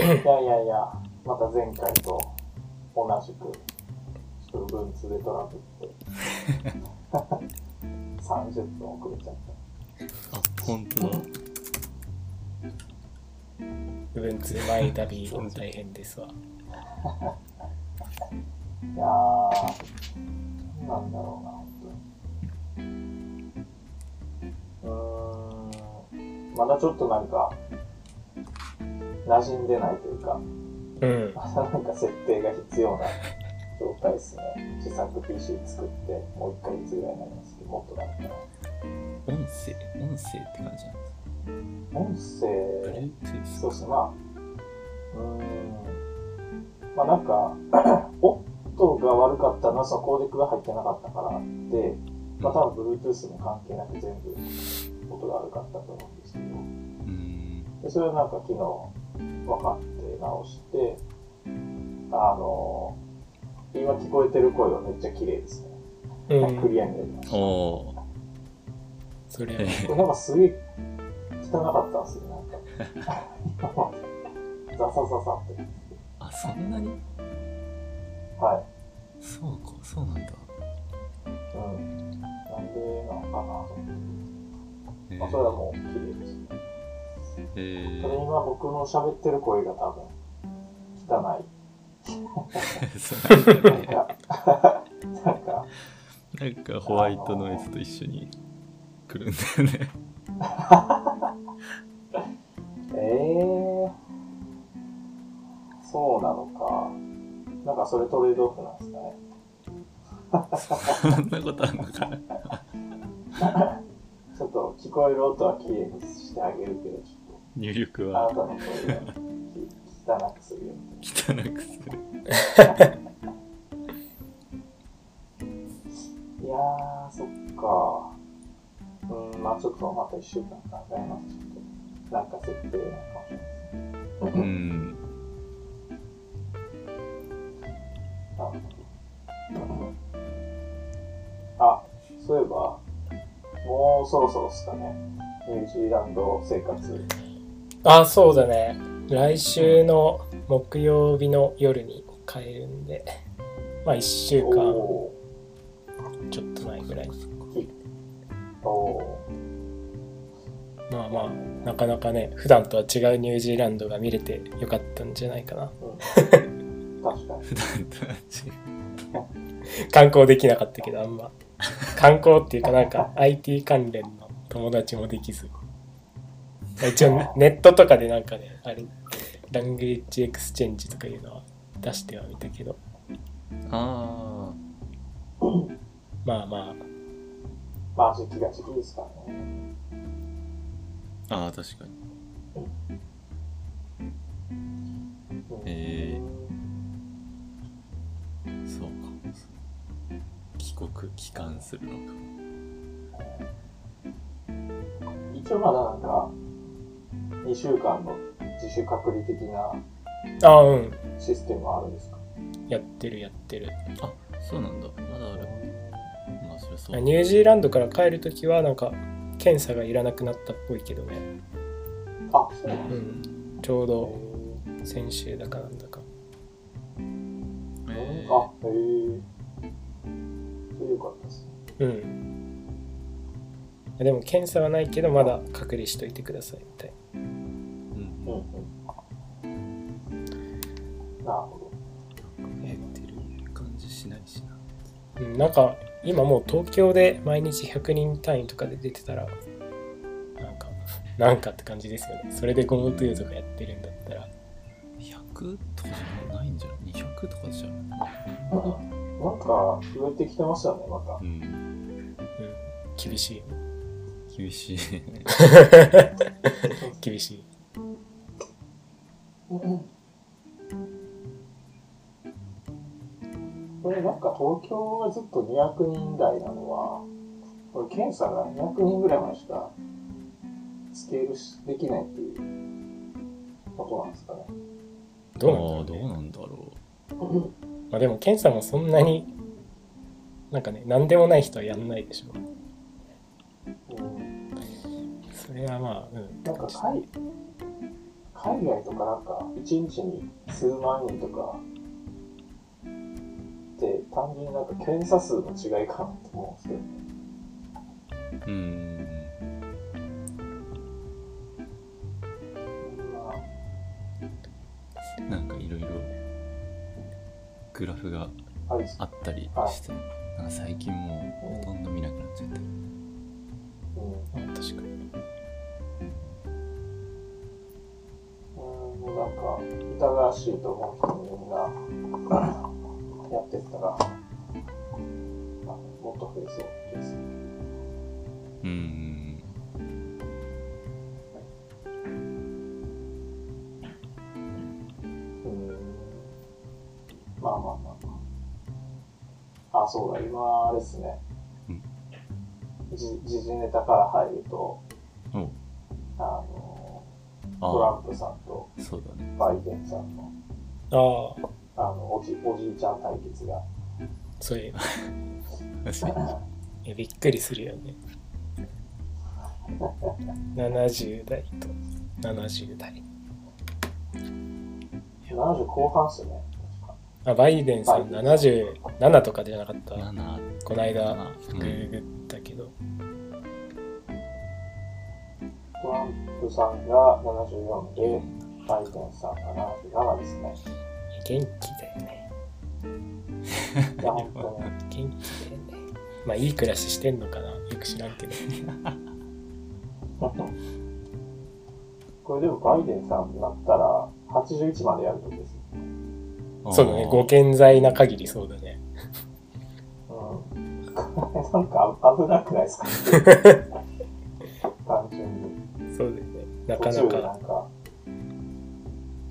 いやいやいや、また前回と同じく、ちょっと文通でトラブって、30分遅れちゃっあ、本当だ。部分通前旅大変ですわ。た。いやー、なんだろうな、本当に。うーん、まだちょっとなんか、馴染んでないというか、うん。ま だなんか設定が必要な状態ですね。自作 PC 作って、もう1ヶ月ぐらいになりますけど、もっとなるかな。音声音声って感じなんですか？音声、そうっすね、まあ、うーん、まあなんか、音が悪かったのはそのコーデックが入ってなかったからで、まあ多分 Bluetooth も関係なく全部音が悪かったと思うんですけど、うん。でそれをなんか昨日分かって直して、あの、今聞こえてる声はめっちゃ綺麗ですね。うん。クリアになりました。おー。それは、これなんかすげえ汚かったんですよ、なんか。ザサザサって。あ、そんなに？はい。そうか、そうなんだ。うん。なんでなのかなと思って。えまあ、それはもう綺麗ですね。えそれ今僕の喋ってる声が多分、汚い。なんか、なんか、なんかホワイトノイズと一緒に来るんだよね。えー、そうなのか。なんかそれトレードオフなんですかね。そんなことあんのかな。ちょっと聞こえる音は綺麗にしてあげるけど、ちょ入力っとあなはたの声が汚くする。よ。汚くする。いやー、そっか。うん、まあちょっとまた一週間考えます。ちょっと、なんか設定なのかもしれないです。うん。なる。ほど。あ、そういえば、もうそろそろっすかね。ニュージーランド生活。あ、そうだね。来週の木曜日の夜に帰るんで、まあ1週間おちょっとないぐらい。まあまあ、なかなかね、普段とは違うニュージーランドが見れてよかったんじゃないかな。普段とは違う。観光できなかったけど、あんま。観光っていうかなんか IT 関連の友達もできず。一応ネットとかでなんかね、あれ、 language exchange とかいうのは出してはみたけど、あまあままあ時期が時期ですからね。あ。ああ、確かに。うんえそうか。帰国、帰還するのか。一応まだなんか、2週間の自主隔離的なあ、あうん、システムはあるんですか？やってるやってる。あ、そうなんだ。まだある。まあ、そそう。ニュージーランドから帰るときはなんか検査がいらなくなったっぽいけどね。あ、そうなんうですね。ん、ちょうど先週だかなんだか。えあ、へえ。よかったですね。うん。でも検査はないけどまだ隔離しといてくださいみたいーうんうんうん。なるほ減ってる感じしないしな。な。うん、なんか今もう東京で毎日100人単位とかで出てたらなんか なんかって感じですよね。それで GoTo とかやってるんだったら。100とかじゃないんじゃない ?200 とかじゃん。ど。なんか、増えてきてましたね、またう。ん。うん、厳しい。厳しい。厳しい。これなんか東京がずっと200人台なのは、これ検査が200人ぐらいまでしかスケールしできないっていうことなんですかね。どうああ、なんだろうねどうなんだろまあでも検査もそんなになんかね何でもない人はやんないでしょうん、それはまあうんなんか海海外とかなんか、1日に数万人とか、って単純になんか検査数の違いかなって思うんですけどね。うんまなんかいろいろグラフがあ、ったりしてなんか最近もうほとんど見なくなっちゃってるうん。うん確かに。もうなんか、疑わしいと思う人にみんなやってったら、まあ、もっと増えそうです。うんうん。まあまあまあまあ。あ、そうだ、今、あれですねうん。じ時事ネタから入ると、おあの、トラあンプさんとあそうだね。バイデンさんの、ああ、あの、おじ、おじいちゃん対決が、そういう、確かに。えびっくりするよね。70代と70代。70後半っすよね。あ、バイデンさん77とかじゃなかった？7この間、うん。ググったけど。トランプさんが74で、バイデンさんが77ですね。元気だよね。いや、本当に。元気だよね。まあ、いい暮らししてんのかなよく知らんけど。これでもバイデンさんになったら、81までやるとです。そうだね、ご健在な限りそうだね。うん。なんか危なくないですか？単純に。そうだよね。なかな途中でなか、んか、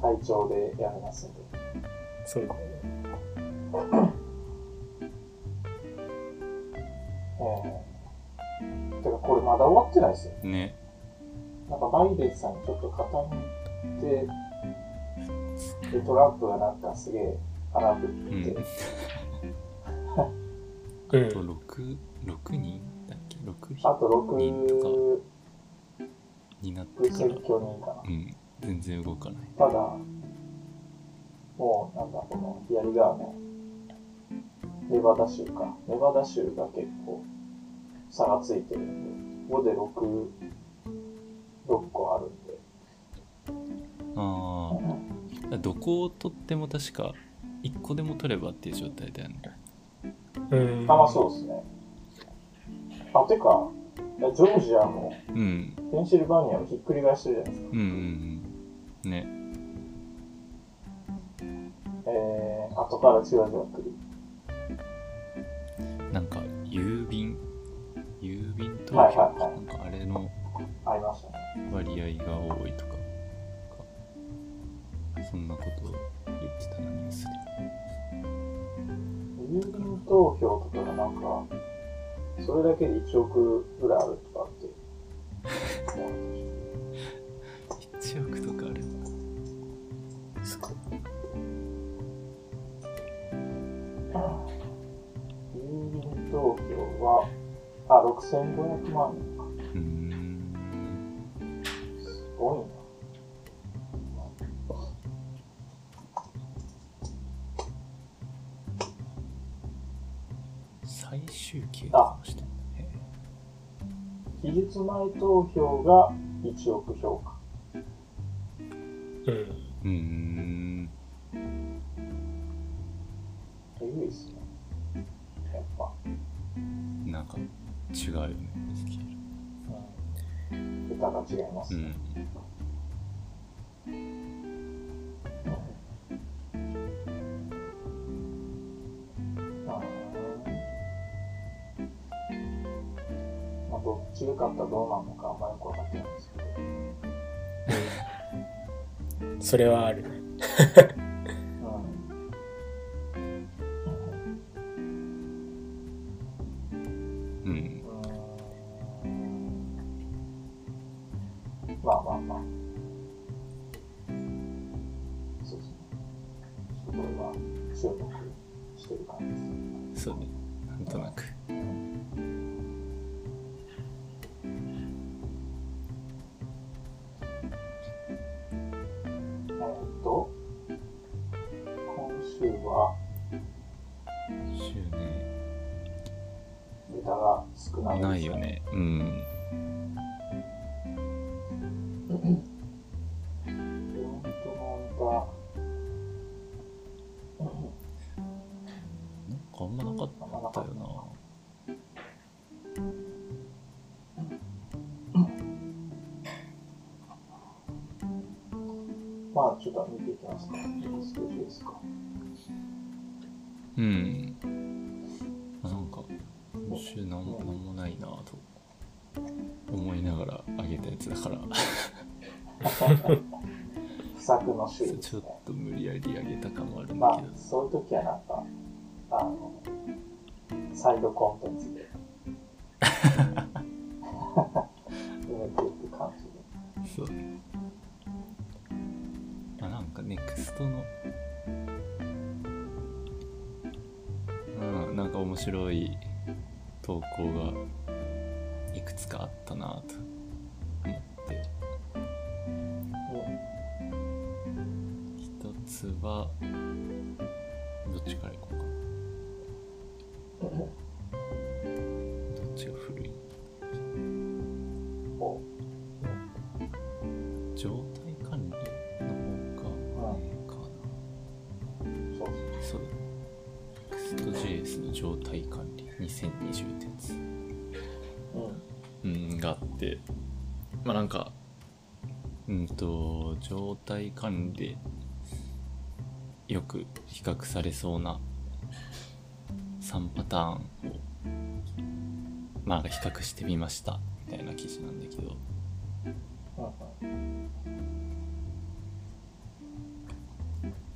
体調でやりますんで。そうだよね。ええてか、これまだ終わってないですよ。ねなんかバイデンさんにちょっと傾いて、で、トランプがなんかすげえ荒ぶうんって、うん あと。6六人だっけ？6あと人と6かになってから。うん全然動かないただ、もうなんだ、この左側のネバダ州か。ネバダ州が結構差がついてるんで、ここで6、6個あるんで。ああどこを取っても確か1個でも取ればっていう状態だよねうん。あ、まあそうですね。あ、てか、ジョージアもうん。ペンシルバニアをひっくり返してるじゃないですか。うんうんうん。ね。えー、後からじわじわ来る。なんか郵便？郵便投票はいはいはい。なんかあれの。割合が多いとかそんなことを言ってたなニュースで郵便投票とかがなんか、それだけで1億ぐらいあるとかって。思うんですよ1億とかあるすごい郵便投票は、あ、6500万人か。うーんすごいな。日前投票が1億票か。うん。うーんえぐいっすね。やっぱ。なんか違うよねスケール桁が違いますね。うんそれはあるね。ちょっと見ていきますか。スケジュールですか。うんなんか今週なんもなんもないなと思いながらあげたやつだから不作の週ですねちょっ。と無理やりあげた感もあるんだけど、まあそういう時はなんか、あの、サイドコンテンツで。2020ってやつうん。うんがあって。まあなんかうんと状態管理でよく比較されそうな3パターンをまあ比較してみました。みたいな記事なんだけど。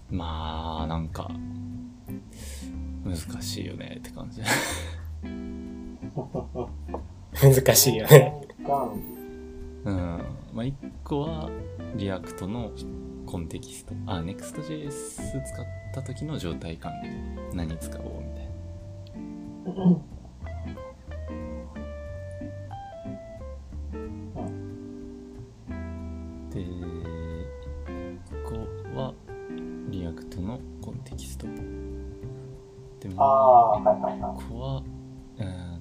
まあなんか難しいよねって感じ難しいよね。管うん。まあ1個は React の Context。あ Next.js 使った時の状態管理何使おうみたいなで1個は React の Context でもああー、はいは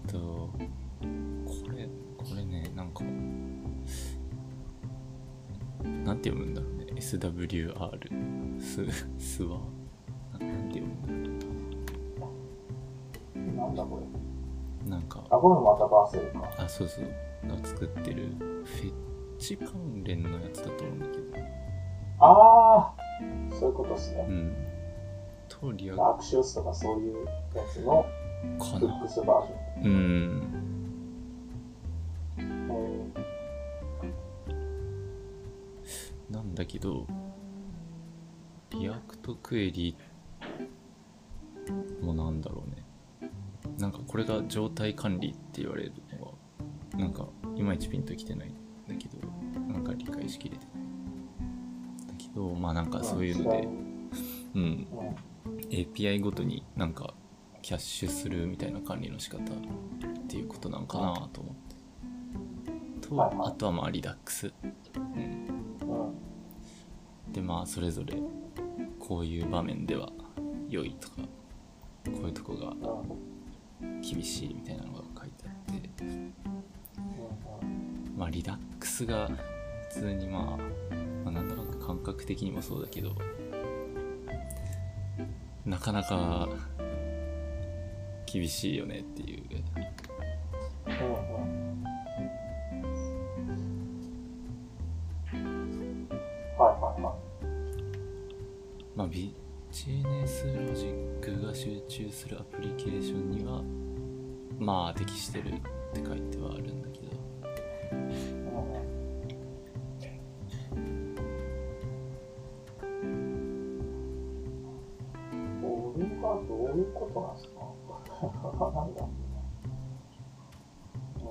て読むんだ。SWR。す、すはななんて読むんだろなんだこれ。う。なんか、あ、これもまた Vercel か。あ、そうそう。が作ってる、フェッチ関連のやつだと思うんだけど。ああ、そういうことですねう。ん。と、リアアクシオスとかそういうやつのかなフック。スバージョン。うん。けど、リアクトクエリもなんだろうね。なんかこれが状態管理って言われるのは、なんかいまいちピンときてないんだけど、なんか理解しきれてない。だけど、まあなんかそういうので、うん、うん API ごとになんかキャッシュするみたいな管理の仕方っていうことなんかなと思って。と、あとはまあリダックス。でまあそれぞれこういう場面では良いとかこういうとこが厳しいみたいなのが書いてあってまあリダックスが普通にまあ、まあ、なんだろう感覚的にもそうだけどなかなか厳しいよねっていうことなんですかなんだえ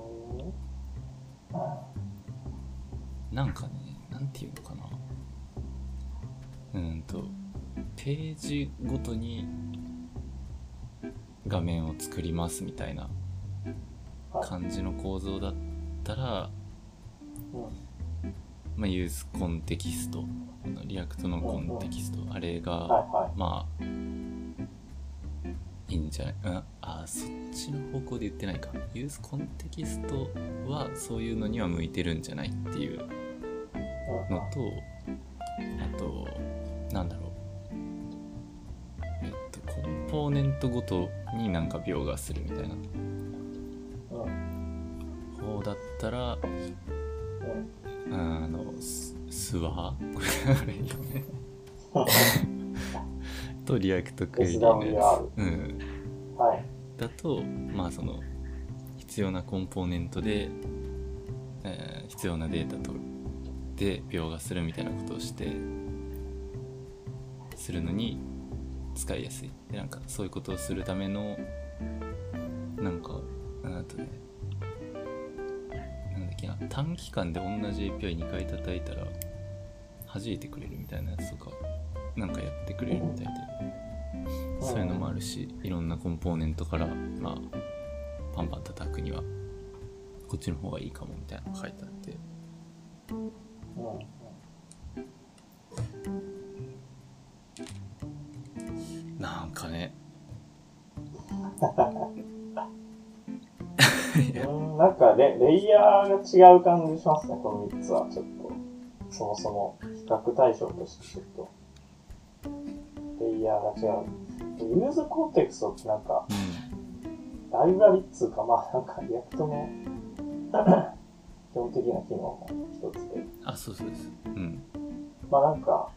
ーなんかね、なんていうのかな。うーんと、ページごとに画面を作りますみたいなはい感じの構造だったら、うんまあ、ユースコンテキスト、React の Context、あれが。まあ、じゃない？うん。あそっちの方向で言ってないか。 useContext はそういうのには向いてるんじゃないっていううんのとあとなんだろう。えっとコンポーネントごとになんか描画するみたいな。うん方だったらうんあのススワーこれあれよね。とリアクトクエリのやつ、うん、とまあその必要なコンポーネントで、えー必要なデータとで描画するみたいなことをしてするのに使いやすい。でなんかそういうことをするためのなんかあとねなんだっけな短期間で同じ API2 回叩いたら弾いてくれるみたいなやつとかなんかやってくれるみたいでそういうのもあるしいろんなコンポーネントからまあパンパン叩くにはこっちの方がいいかもみたいなのが書いてあってうんなんかね うん、なんかレレイヤーが違う感じしますね、この3つはちょっと。そもそも比較対象としてちょっと。レイヤーが違う。 useContext ってなんか、うライブラリっつうか、まあなんか React の基本的な機能の一つで。んあそうそうですうんまあなんか、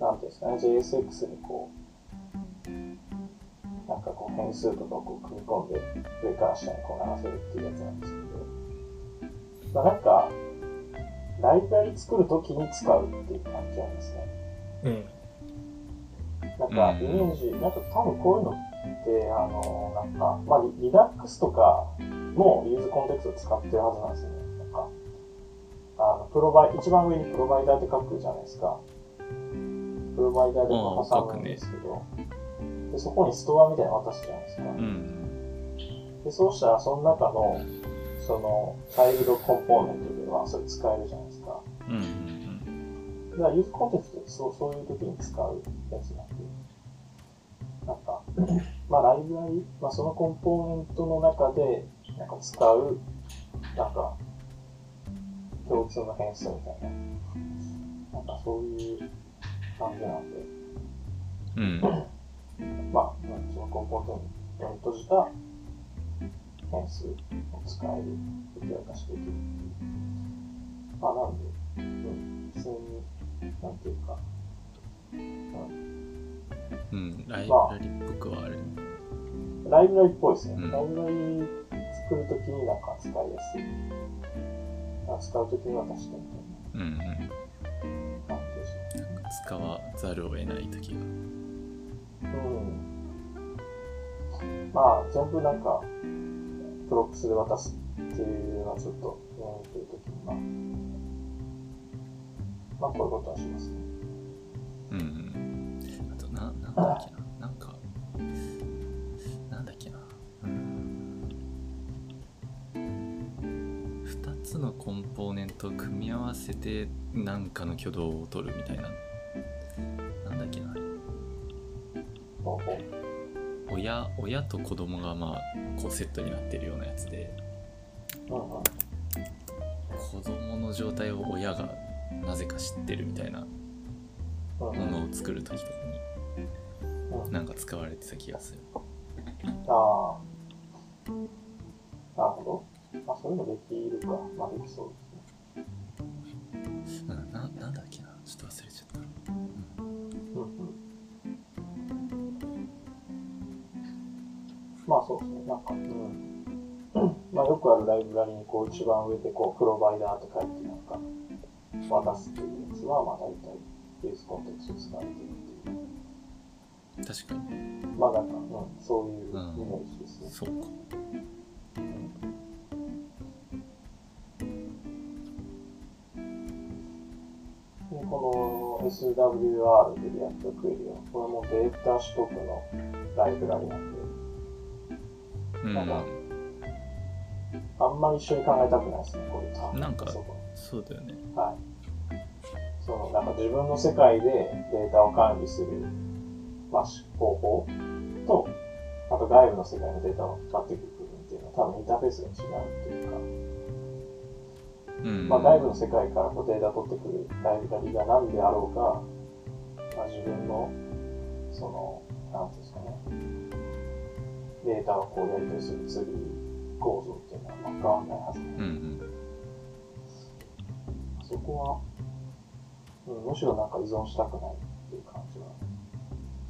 なんていうんですかね、JSX にこう、なんかこう変数とかをこう組み込んで、上から下にこう流せるっていうやつなんですけど、まあなんか、ライブラリ作るときに使うっていう感じなんですね。うん。なんか、うんイメージ、なんか多分こういうのって、あの、なんか、まあリ、 Redux とかも useContext を使ってるはずなんですよね。なんか、あの、プロバイ、一番上に Provider って書くじゃないですか。 Provider で挟むんですけど、でそこにストアみたいなの渡すじゃないですか。うんで、そうしたらその中の、その、 child component ではそれ使えるじゃないですか。うんうんだから useContext ってそうそういう時に使うやつなんで、なんか、まあライブラリ、まあそのコンポーネントの中で、なんか使う、なんか、共通の変数みたいな、なんかそういう感じなんで、うん。うんまあ、うんそのコンポーネントに閉じた変数を使える、受け渡しできる。っていう。まあなんで、うん、普通に、なんていうか、うんライブラリっぽくはあるライブラリっぽいですね。うんライブラリ作るときになんか使いやすい。あ使うときに渡してみうんうん感じですね。使わざるを得ない時がうん。まあ、全部なんか、 props で渡すっていうのはちょっと、うん、というときに、まあ、まあ、こういうことはしますね。うんうんあとなんだっけななんかなんだっけな。2つのコンポーネントを組み合わせてなんかの挙動を取るみたいな。なんだっけな。親親と子供がまあこうセットになってるようなやつで。子供の状態を親がなぜか知ってるみたいなものを作る時とかに。なんか使われてた気がするああ。なるほど。まあ、そういうのできるか。まあ、できそうですね。うんななんだっけなちょっと忘れちゃったうんうん。まあ、そうですね。なんか、うん。まあ、よくあるライブラリに、こう、一番上で、こう、 Provider って書いて、なんか、渡すっていうやつは、まあ、大体、 useContext 使われてるっていう。確かに。まあ、なんか、うん、そういうイメージですね。そうか。でこの SWR で React Query は、これもデータ取得のライブラリなんで、うん。なんかあんまり一緒に考えたくないですね、こういう単なんかそうだよね。はい。その、なんか自分の世界でデータを管理する、まあ、し方法と、あと外部の世界のデータを使ってくる部分っていうのは多分インターフェースが違うっていうか、うん。まあ、外部の世界からこうデータを取ってくるライブラリが何であろうが、まあ、自分の、その、なんていうんですかね、データをこうやり取りするツール構造っていうのはまあ変わんないはずなんでうんうん。そこは、うん、むしろなんか依存したくないっていう感じは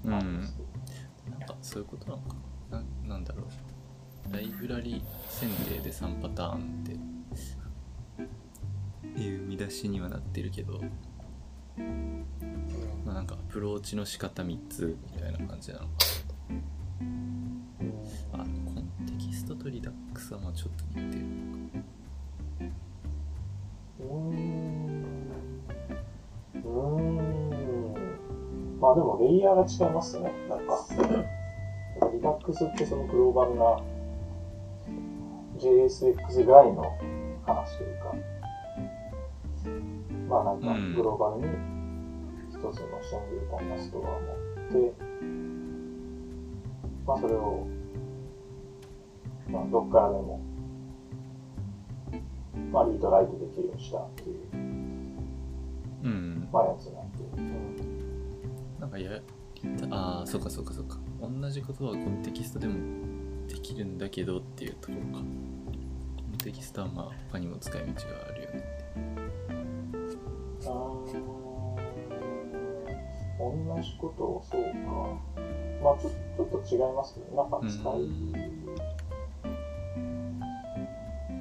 うん。なんかそういうことなのか。なななんだろう。ライブラリ選定で3パターンって。いう見出しにはなってるけど、まあ、なんかアプローチの仕方3つみたいな感じなのか。あコンテキストとリダックスはまあちょっと似てるうまあでもレイヤーが違いますね。なんか、リダックスってそのグローバルな JSX 外の話というか、まあなんかうんグローバルに一つのシングルタイなストアを持って、まあそれを、まあどっからでもまあ、リードライトできるようにしたっていう、うんまあ、やつなんで。うんなんかやりたああそうかそうかそうか。同じことはコンテキストでもできるんだけどっていうところか。 Context はまあ他にも使い道があるよねあー同じことを、そうか。まあ、ちょちょっと違いますけど、なんか使い、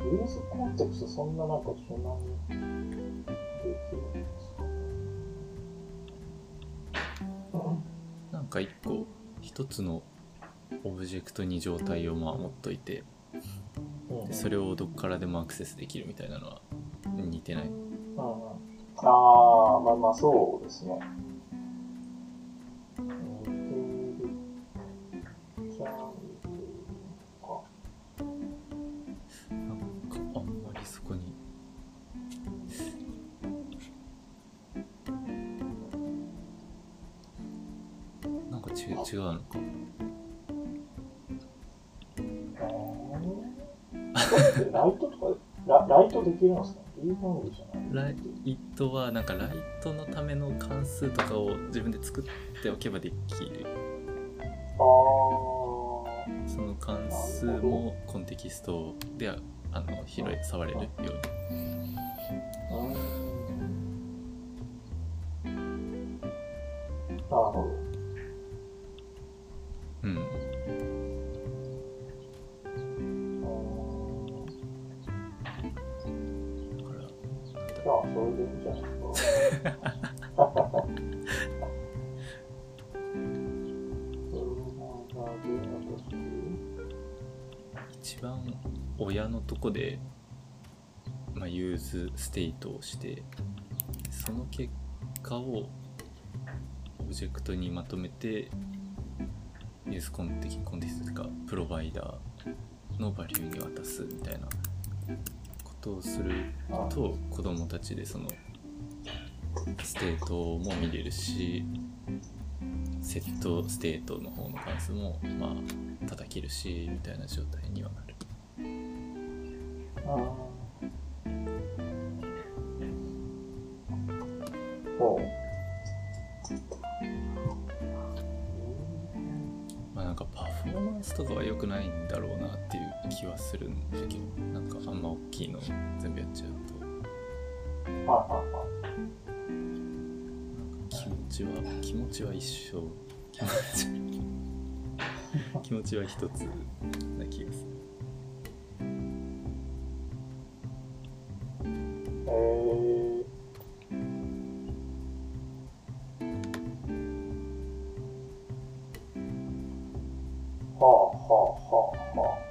useContext そんななんか柔軟に一つのオブジェクトに状態をまあ持っといてそれをどっからでもアクセスできるみたいなのは似てない？ああ、まあまあそうですね。ライトできるんですかいじじゃないライトはなんかライトのための関数とかを自分で作っておけばできる。あその関数もコンテキストであの拾い触れるように。なるほど。うんあ、それでいいじゃないですか。一番親のとこで、まあ、 useState をしてその結果をオブジェクトにまとめて useContext Context というか Provider のバリューに渡すみたいなとをすると子どもたちでそのステートも見れるし setState の方の関数もまあ叩けるしみたいな状態にはなる。ほまあなんかパフォーマンスとかは良くないんだろうなっていう気はするんだけどなんかあんま大きいの全部やっちゃうとう。はいはいはい。気持ちは気持ちは一緒気持ち気持ちは一つな気がするえー、はあはあはあはあ。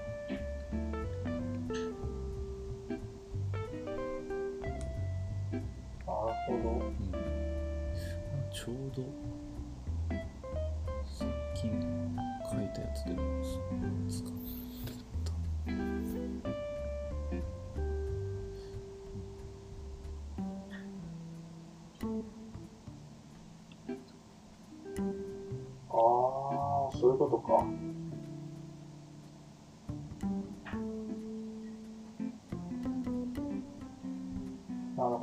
なるほど。うんちょうど最近書いたやつでも使ったああ、そういうことか。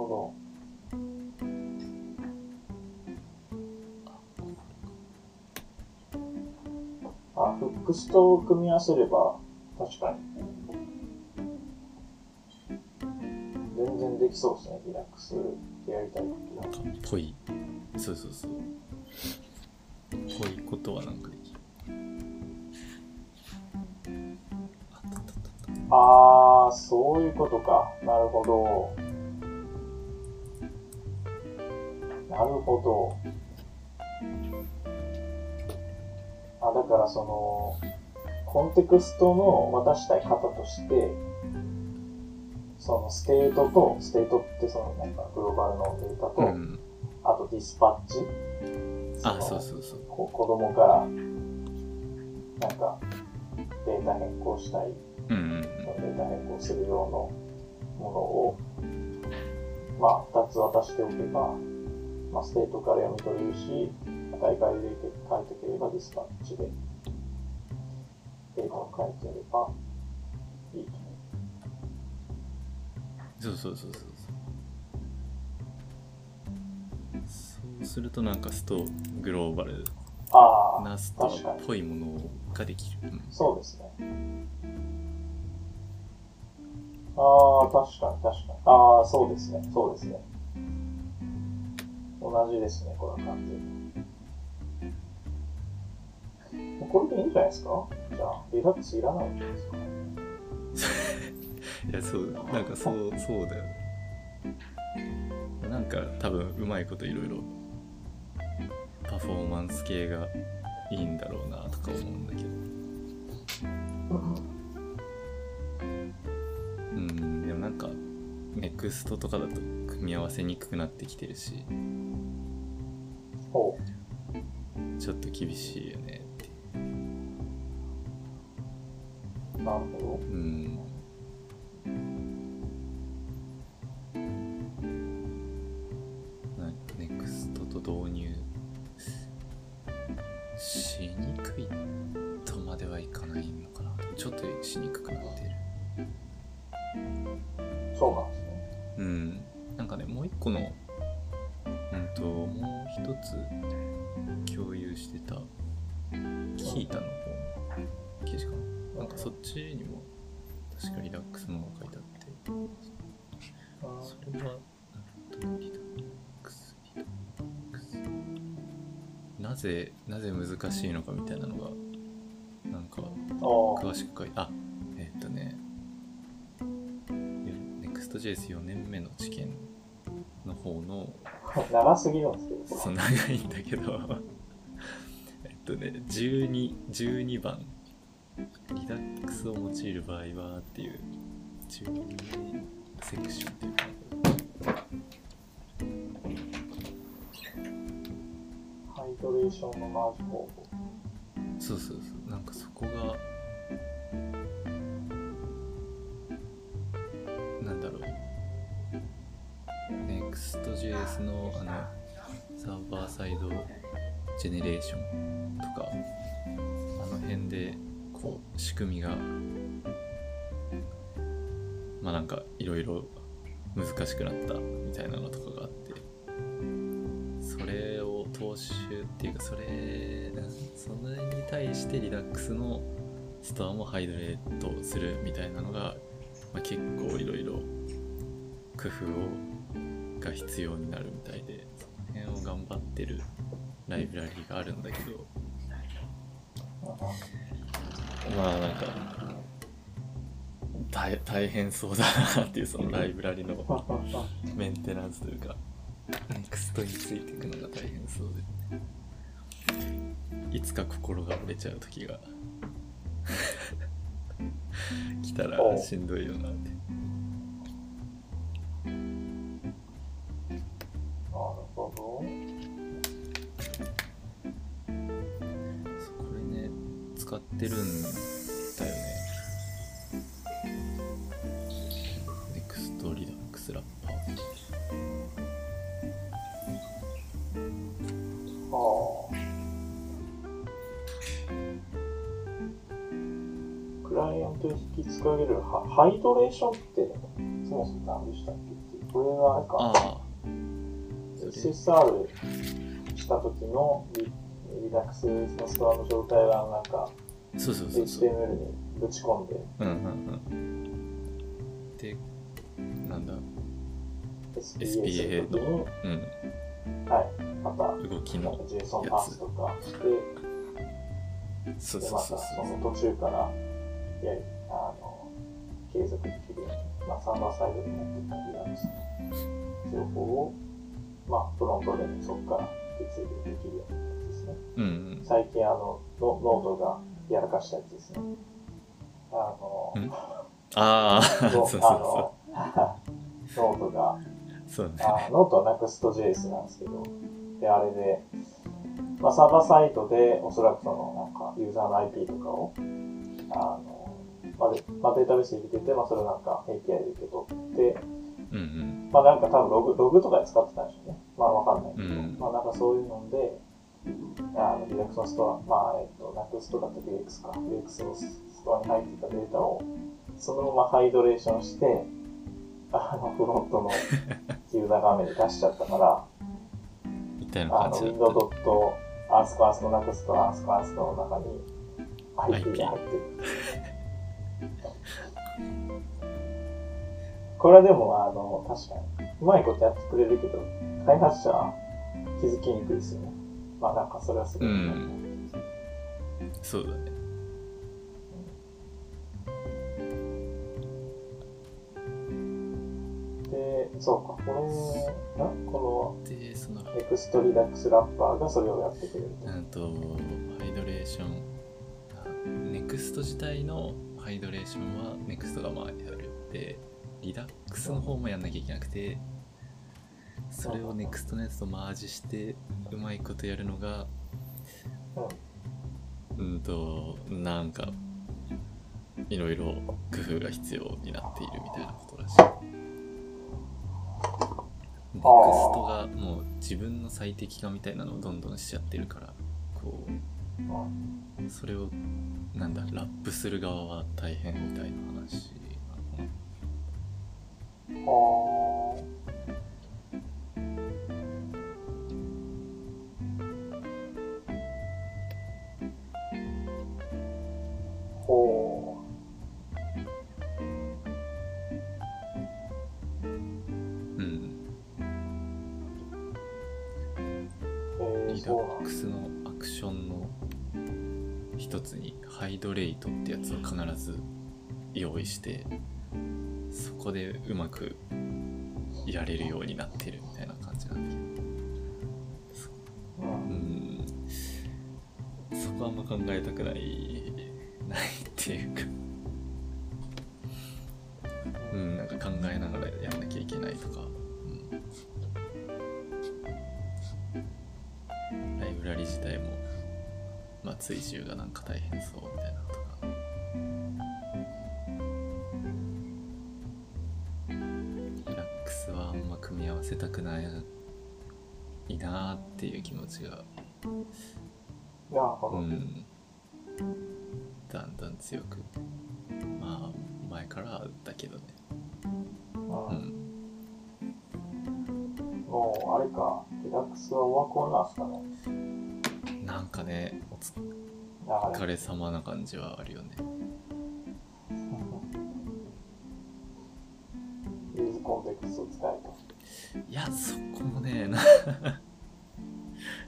ほど。あ、フックスと組み合わせれば、確かに。全然できそうですね、リラックスやりたい時は。ぽいそうそうそうぽいことはなんかできるああそういうことか。なるほど。なるほど。あ、だからその、コンテクストの渡したい方として、そのステートと、ステートってそのなんかグローバルのデータと、うんあと dispatch。あのそうそうそうこ子供から、なんか、データ変更したいうんうんデータ変更する用のものを、まあ、2つ渡しておけば、まあ、ステートから読み取れるし、書き換えたければ dispatch でデータを書いてやればいいと。そうそうそうそうそうするとなんかストグローバルなストっぽいものができる、うんそうですね。ああ、確かに確かに。ああ、そうですね。そうですね。同じですね、これは完全に。もうこれでいいんじゃないですか？じゃあ、リラックスいらないんじゃないですか？いやそうなんかそうそうだよなんか多分うまいこといろいろパフォーマンス系がいいんだろうなとか思うんだけど。うんでもなんかネクストとかだと組み合わせにくくなってきてるし厳しいよね。しく書いて、あ、えーっとね、Next.js4 年目の知見の方の、長すぎるんですけど、こそう長いんだけど、えっとね、12、12番、リラックスを用いる場合はっていう、12セクションっていうか、ハイドレーションのマージ方法。ションとかあの辺でこう仕組みがまあなんかいろいろ難しくなったみたいなのとかがあってそれを踏襲っていうかそれそれに対してリラックスのストアもハイドレートするみたいなのが、まあ、結構いろいろ工夫をが必要になるみたいでその辺を頑張ってるライブラリーがあるんだけど。まあなんか大大変そうだなっていうそのライブラリのメンテナンスというか、ネクストについていくのが大変そうで、いつか心が折れちゃう時が来たらしんどいよなって。ハイドレーションって、そもそも何でしたっけこれはあれか、SSR した時のリリダックスのストアの状態はなんかそうそうそ HTML にぶち込んで。うんうんうん。でなんだ SPA に、うん。はい、また動きの JSON パスとか。して、そそうそうそう。その途中からやりまあ、サーバーサイドに持っていた Redux の情報を、まあ、フロントでそこから血流できるようなやつですね。うんうん。最近あのノノートがやらかしたやつですね。あの、うん。ああノそうそうあの ノートが、そうそうね。あノートは Next.js なんですけど、で、あれで、まあ、サーバーサイトでおそらくそのなんかユーザーの IP とかを、あの、まあでまあ、データベースに入れてて、まあ、それをなんか API で受け取って、うんうん。まあなんか多分ログログとかで使ってたんでしょうね。まあわかんないけど、うん。まあなんかそういうので、あの、リラクスのストア、まあ、えっと、ナクストだった VX か、VX のストアに入っていたデータを、そのままハイドレーションして、あの、フロントのユーザー画面に出しちゃったから、みたいなあの、感じだった。window.ask の next ask ask の中に IP が入ってる。これはでも、あの、確かに、うまいことやってくれるけど、開発者は気づきにくいですよね。まあなんかそれはすごい、うんそうだねで、そうか、これ、なこでそのの Next Redux ラッパーがそれをやってくれると。うんと hydration Next 自体の hydration は Next がまあやるで Redux の方もやんなきゃいけなくてそれを Next のやつとマージしてうまいことやるのがうんとなんかいろいろ工夫が必要になっているみたいなことらしい。ネクストがもう自分の最適化みたいなのをどんどんしちゃってるからこうそれをなんだラップする側は大変みたいな話はあ。ほうんう。えー、リダそうなんックスのアクションの一つにハイドレイトってやつを必ず用意してそこでうまくやれるようになってるみたいな感じなんだけど。う。うんん。そこはあんま考えたくないないっていうか。うんなんか考えながらやんなきゃいけないとか、うん、ライブラリ自体もまあ追従がなんか大変そうみたいなのとか。リラックスはあんま組み合わせたくないいいなーっていう気持ちが。うん、だんだん強くまあ前からだけどね。うん。うん。もう、あれか、リラックスはオワコンなんすかね。かねお。疲れ様な感じはあるよねuseContext を使えと。いやそこもねな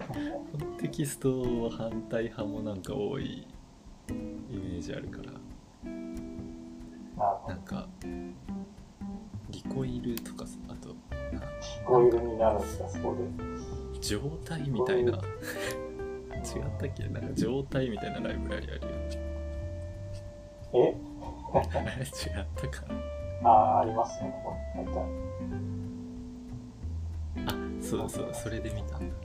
コンテキスト反対派もなんか多いイメージあるからなんか Recoil とかさあとなコイルになるんですか、そこで。状態みたいな違ったっけ？なんか状態みたいなライブラリあるよえ？違ったかな。ああ、ありますね。あそうそうそれで見たんだ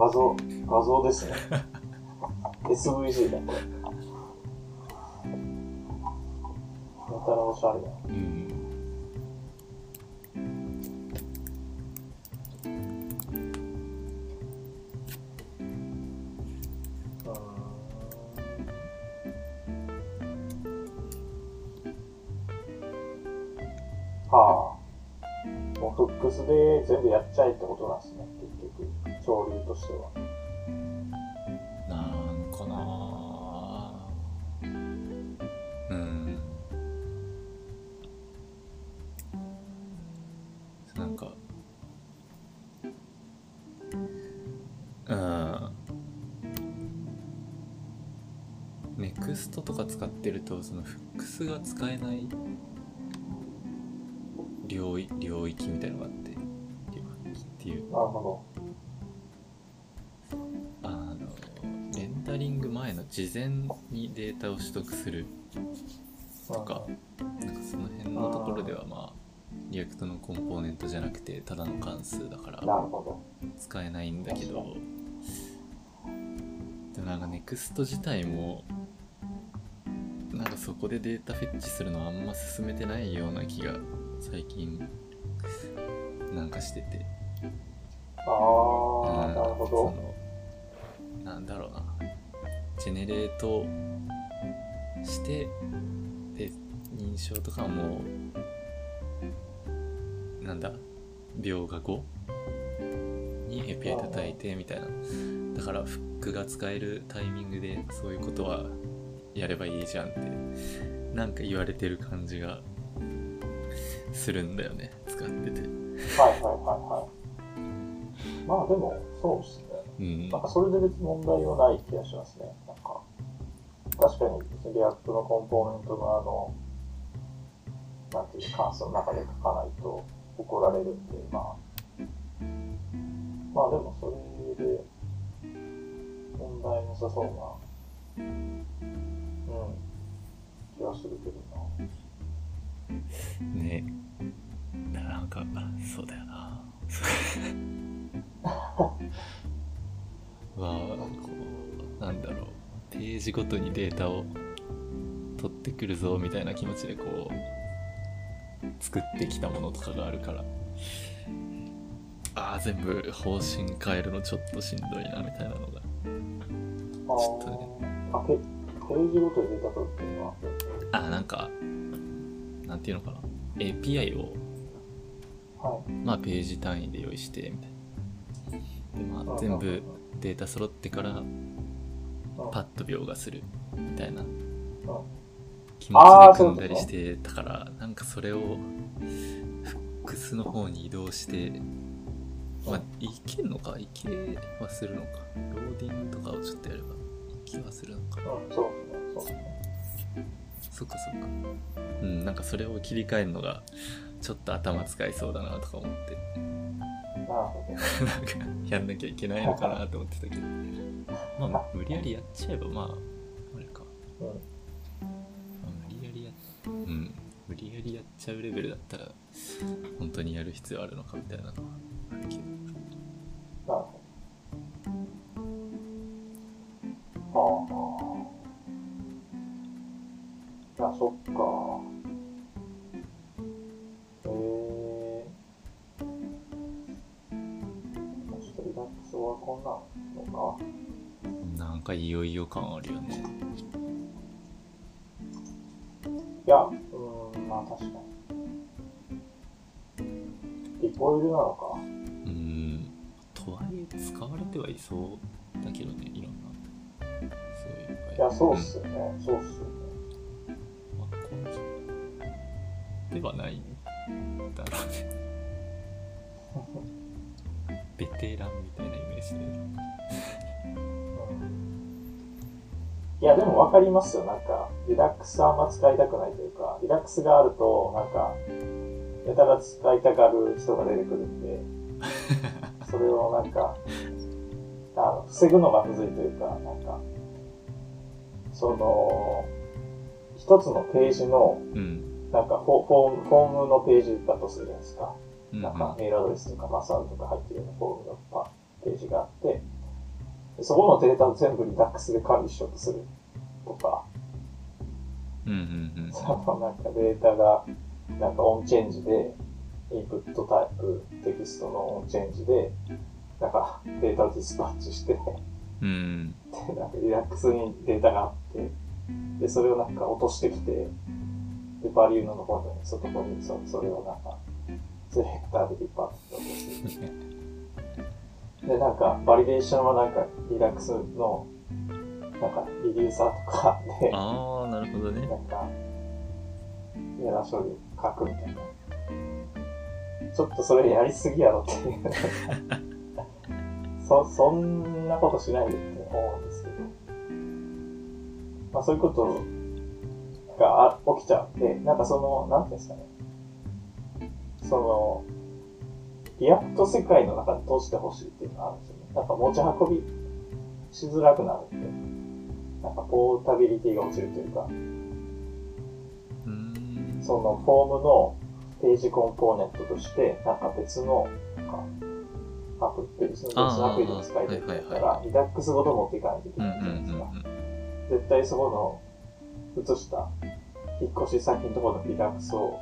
画像、画像ですね。SVG だ、これ。ストとか使ってるとその hooks が使えない領域領域みたいのがあって領域っていうなるほあのレンダリング前の事前にデータを取得するど。とかなんかその辺のところではまあ React のコンポーネントじゃなくてただの関数だから。使えないんだけどでもなんか NEXT 自体もなんかそこでデータフェッチするのあんま進めてないような気が最近なんかしてて。ああ、うんなるほそど。のなんだろうな。ジェネレートしてで認証とかもなんだ描画後？に API 叩いてみたいな。だからフックが使えるタイミングでそういうことはやればいいじゃんってなんか言われてる感じがするんだよね使っててはいはいはいはい。まあでも、そうですね。うんなんかそれで別に問題はない気がしますね。なんか、確かに別に React のコンポーネントのあの、なんていう関数の中で書かないと怒られるんで、まあ、まあでもそれで問題なさそうな、うん、気がするけどな。ね。なんかそうだよな。まあこうなんだろう。ページごとにデータを取ってくるぞみたいな気持ちでこう作ってきたものとかがあるから。ああ全部方針変えるのちょっとしんどいなみたいなのが。あちょっとーあ、ペページごとにデータ取るっていうのは、あなんかなんていうのかな。API をはい。まあページ単位で用意してみたいな。でまあ全部データ揃ってからパッと描画するみたいな。気持ちで組んだりしてたからなんかそれをフックスの方に移動してまあいけんのか？いけはするのか？ローディングとかをちょっとやればいけはするのか？うん、そうそうですね。そっかそっか。うんなんかそれを切り替えるのがちょっと頭使いそうだなとか思って。なんかやんなきゃいけないのかなと思ってたけど。まあ無理やりやっちゃえばまああれか。うん。まあ無理やりやっうん。無理やりやっちゃうレベルだったら本当にやる必要あるのかみたいなのはあるけど。なるほど。はあ。そっか。えー。ちょっとリラックスはこんなのか。なんかいよいよ感あるよねいや、うーん、まあ確かに。リコイルなのか。うんとはいえ使われてはいそうだけどねいろんなそういういや、そうっすよね。そうっすよね。ではないだろうねベテランみたいなイメージで いや、でも分かりますよ。なんか、リラックスあんま使いたくないというか、リラックスがあると、なんか、やたら使いたがる人が出てくるんで、それをなんか、あの、防ぐのがむずいというか、なんか、その、一つのページの、うん。なんかフォ、フォーム、フォームのページだとするじゃないですか。うん。なんか、メールアドレスとかパスワードとか入ってるようなフォームのパページがあって、でそこのデータを全部 Redux で管理しようとするとか、うんうんうん。そのなんかデータが、なんか onChange で、 input type、text の onChange で、なんかデータを dispatch して、うん。でなんか Redux にデータがあって、で、それをなんか落としてきて、で、バリューの方に、そこにそそれをなんか、セレクターで引っ張って落として、で、なんか、バリデーションはなんか、リラックスの、なんか、リデューサーとかで、ああなるほどねなんか、エラー処理書くみたいな。ちょっとそれやりすぎやろっていう。そ、そんなことしないでって思う。まあそういうことがあ起きちゃうんで、なんかその、なんていうんですかね。その、 React 世界の中に通してほしいっていうのがあるんですよね。なんか持ち運びしづらくなるんで、なんかポータビリティが落ちるというか、うんそのフォームのページコンポーネントとして、なんか別の、なんか、アプリ、別の別のアプリで使いたいんだったあーはいはいら、 Redux ごと持っていかないといけないじゃないですか。ん絶対そこの、移した、引っ越し先のところの Redux を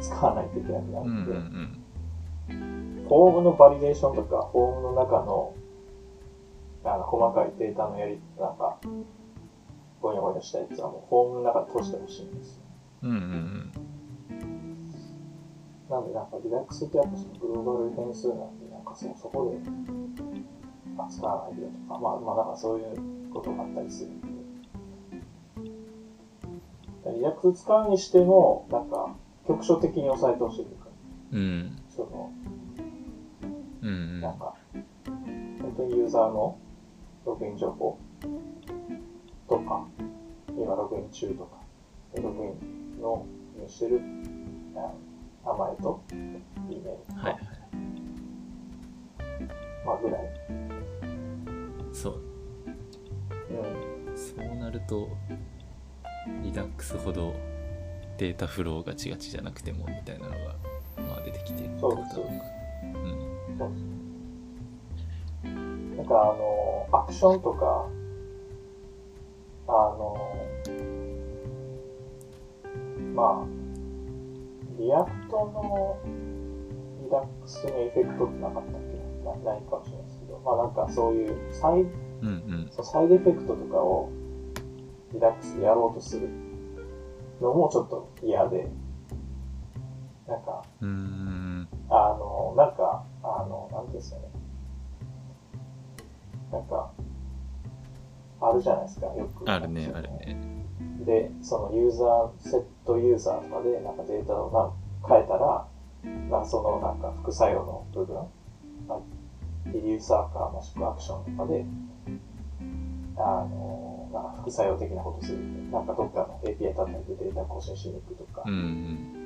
使わないといけなくなうんうんうるんんで、フォームのバリデーションとか、フォームの中の、あの、細かいデータのやり、なんか、ゴニョゴニョしたやつはもうフォームの中で通してほしいんですよ。うんうんうんなんでなんか Redux ってやっぱそのグローバル変数なんで、なんかそそこで扱わないでとか、まあまあなんかそういうことがあったりするんで。リ使うにしても、なんか局所的に抑えてほしいというか、うん。その、うんうん。なんか、本当にユーザーのログイン情報とか、今ログイン中とか、でログインの入してるあ名前と、E メールとか、はいはい。まあぐらい。そう。うん。そうなると Redux ほどデータフローガチガチじゃなくてもみたいなのが、まあ、出てきてるそうですそうでなんそう。です。なんかあの、アクションとか、あの、まあ、 React のリダックスにエフェクトってなかったっけ？なないかもしれないですけど、まあなんかそういうサイうんうん。そうサイドエフェクトとかをリラックスでやろうとするのもちょっと嫌で、なんか、うーんあの、なんか、あの、なんていうんですかね。なんか、あるじゃないですか、よく。あるねあるねで、そのユーザー、セットユーザーとかで、なんかデータをな変えたら、なそのなんか副作用の部分、まあリリューサーかもしくはアクションとかで、あの、なんか副作用的なことするんで、なんかどっかの API 叩いてデータ更新しに行くとか、うんうん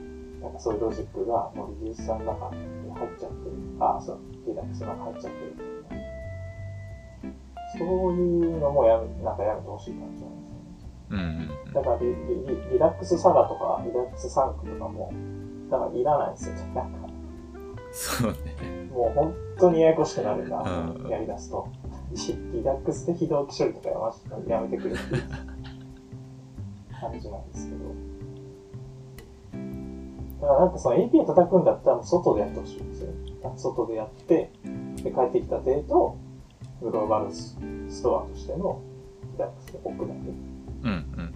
なんかそういうロジックがもうリリースさんの中に入っちゃってる。ああ、そう、リラックスの中に入っちゃってる。そういうのもやめ、なんかやめてほしい感じなんですよね。うんうんだからリリリリラックスサガとか、リラックスサンクとかも、だからいらないんですよね。なんか、そうねもう本当にややこしくなるな、うんやりだすと。リリラックスで非同期処理とかやましやめてくれっていう感じなんですけど。だからなんかその API 叩くんだったら外でやってほしいんですよ。外でやって、で帰ってきたデータをグローバルスストアとしてのリラックスで置くだけ。うんうん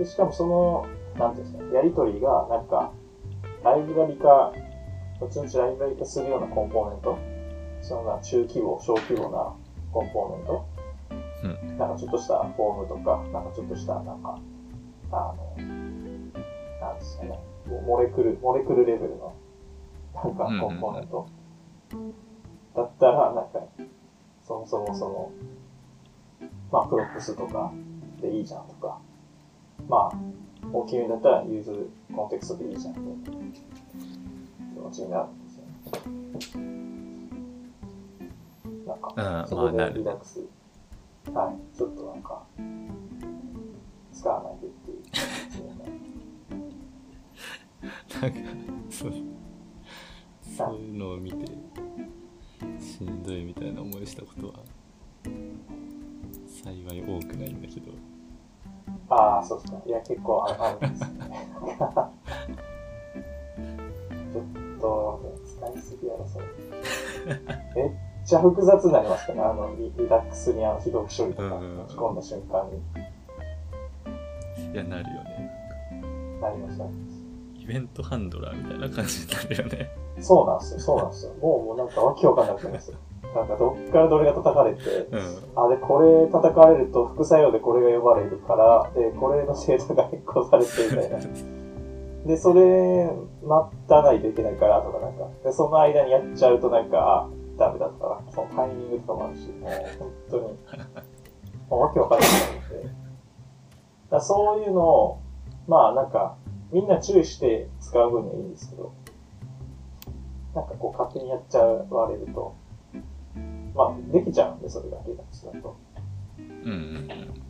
でしかもその、なんていうんですか、やりとりが、なんか、ライブラリ化、後々ライブラリ化するようなコンポーネント、そのな中規模、小規模なコンポーネント、うん。なんかちょっとしたフォームとか、なんかちょっとした、なんか、あの、なんですかね、モレクル、モレクルレベルの、なんかコンポーネント、だったら、なんか、そもそもその、まあ、 props とかでいいじゃんとか、まあ、大きめだったら useContext でいいじゃんって気持ちになるんですよね。なんか、うんそこでリラックス、はい、ちょっとなんか、使わないでっていう。なんかそう。そういうのを見てしんどいみたいな思いしたことは幸い多くないんだけど。ああ、そうですか。いや、結構ああるんですよね。ちょっと、使いすぎやろ、それ。めっちゃ複雑になりますからね、あのリ、リラックスにあの非同期処理とかうん持ち込んだ瞬間にいやなるよねなりました。イベントハンドラーみたいな感じになるよねそうなんですよ、そうなんですよ。もう、もうなんかわけわかんなくなりますよ。なんかどっからどれが叩かれて、うんあ、で、これ叩かれると副作用でこれが呼ばれるから、で、これのデータが変更されてみたいな。で、それ、待たないといけないからとかなんか、で、その間にやっちゃうとなんか、あ、ダメだったな。そのタイミングとかもあるし、もう本当に、もうわけわかんなくなるんで。だそういうのを、まあなんか、みんな注意して使う分にはいいんですけど、なんかこう勝手にやっちゃわれると、まあできちゃうんで、それがリラックスだと。うんうん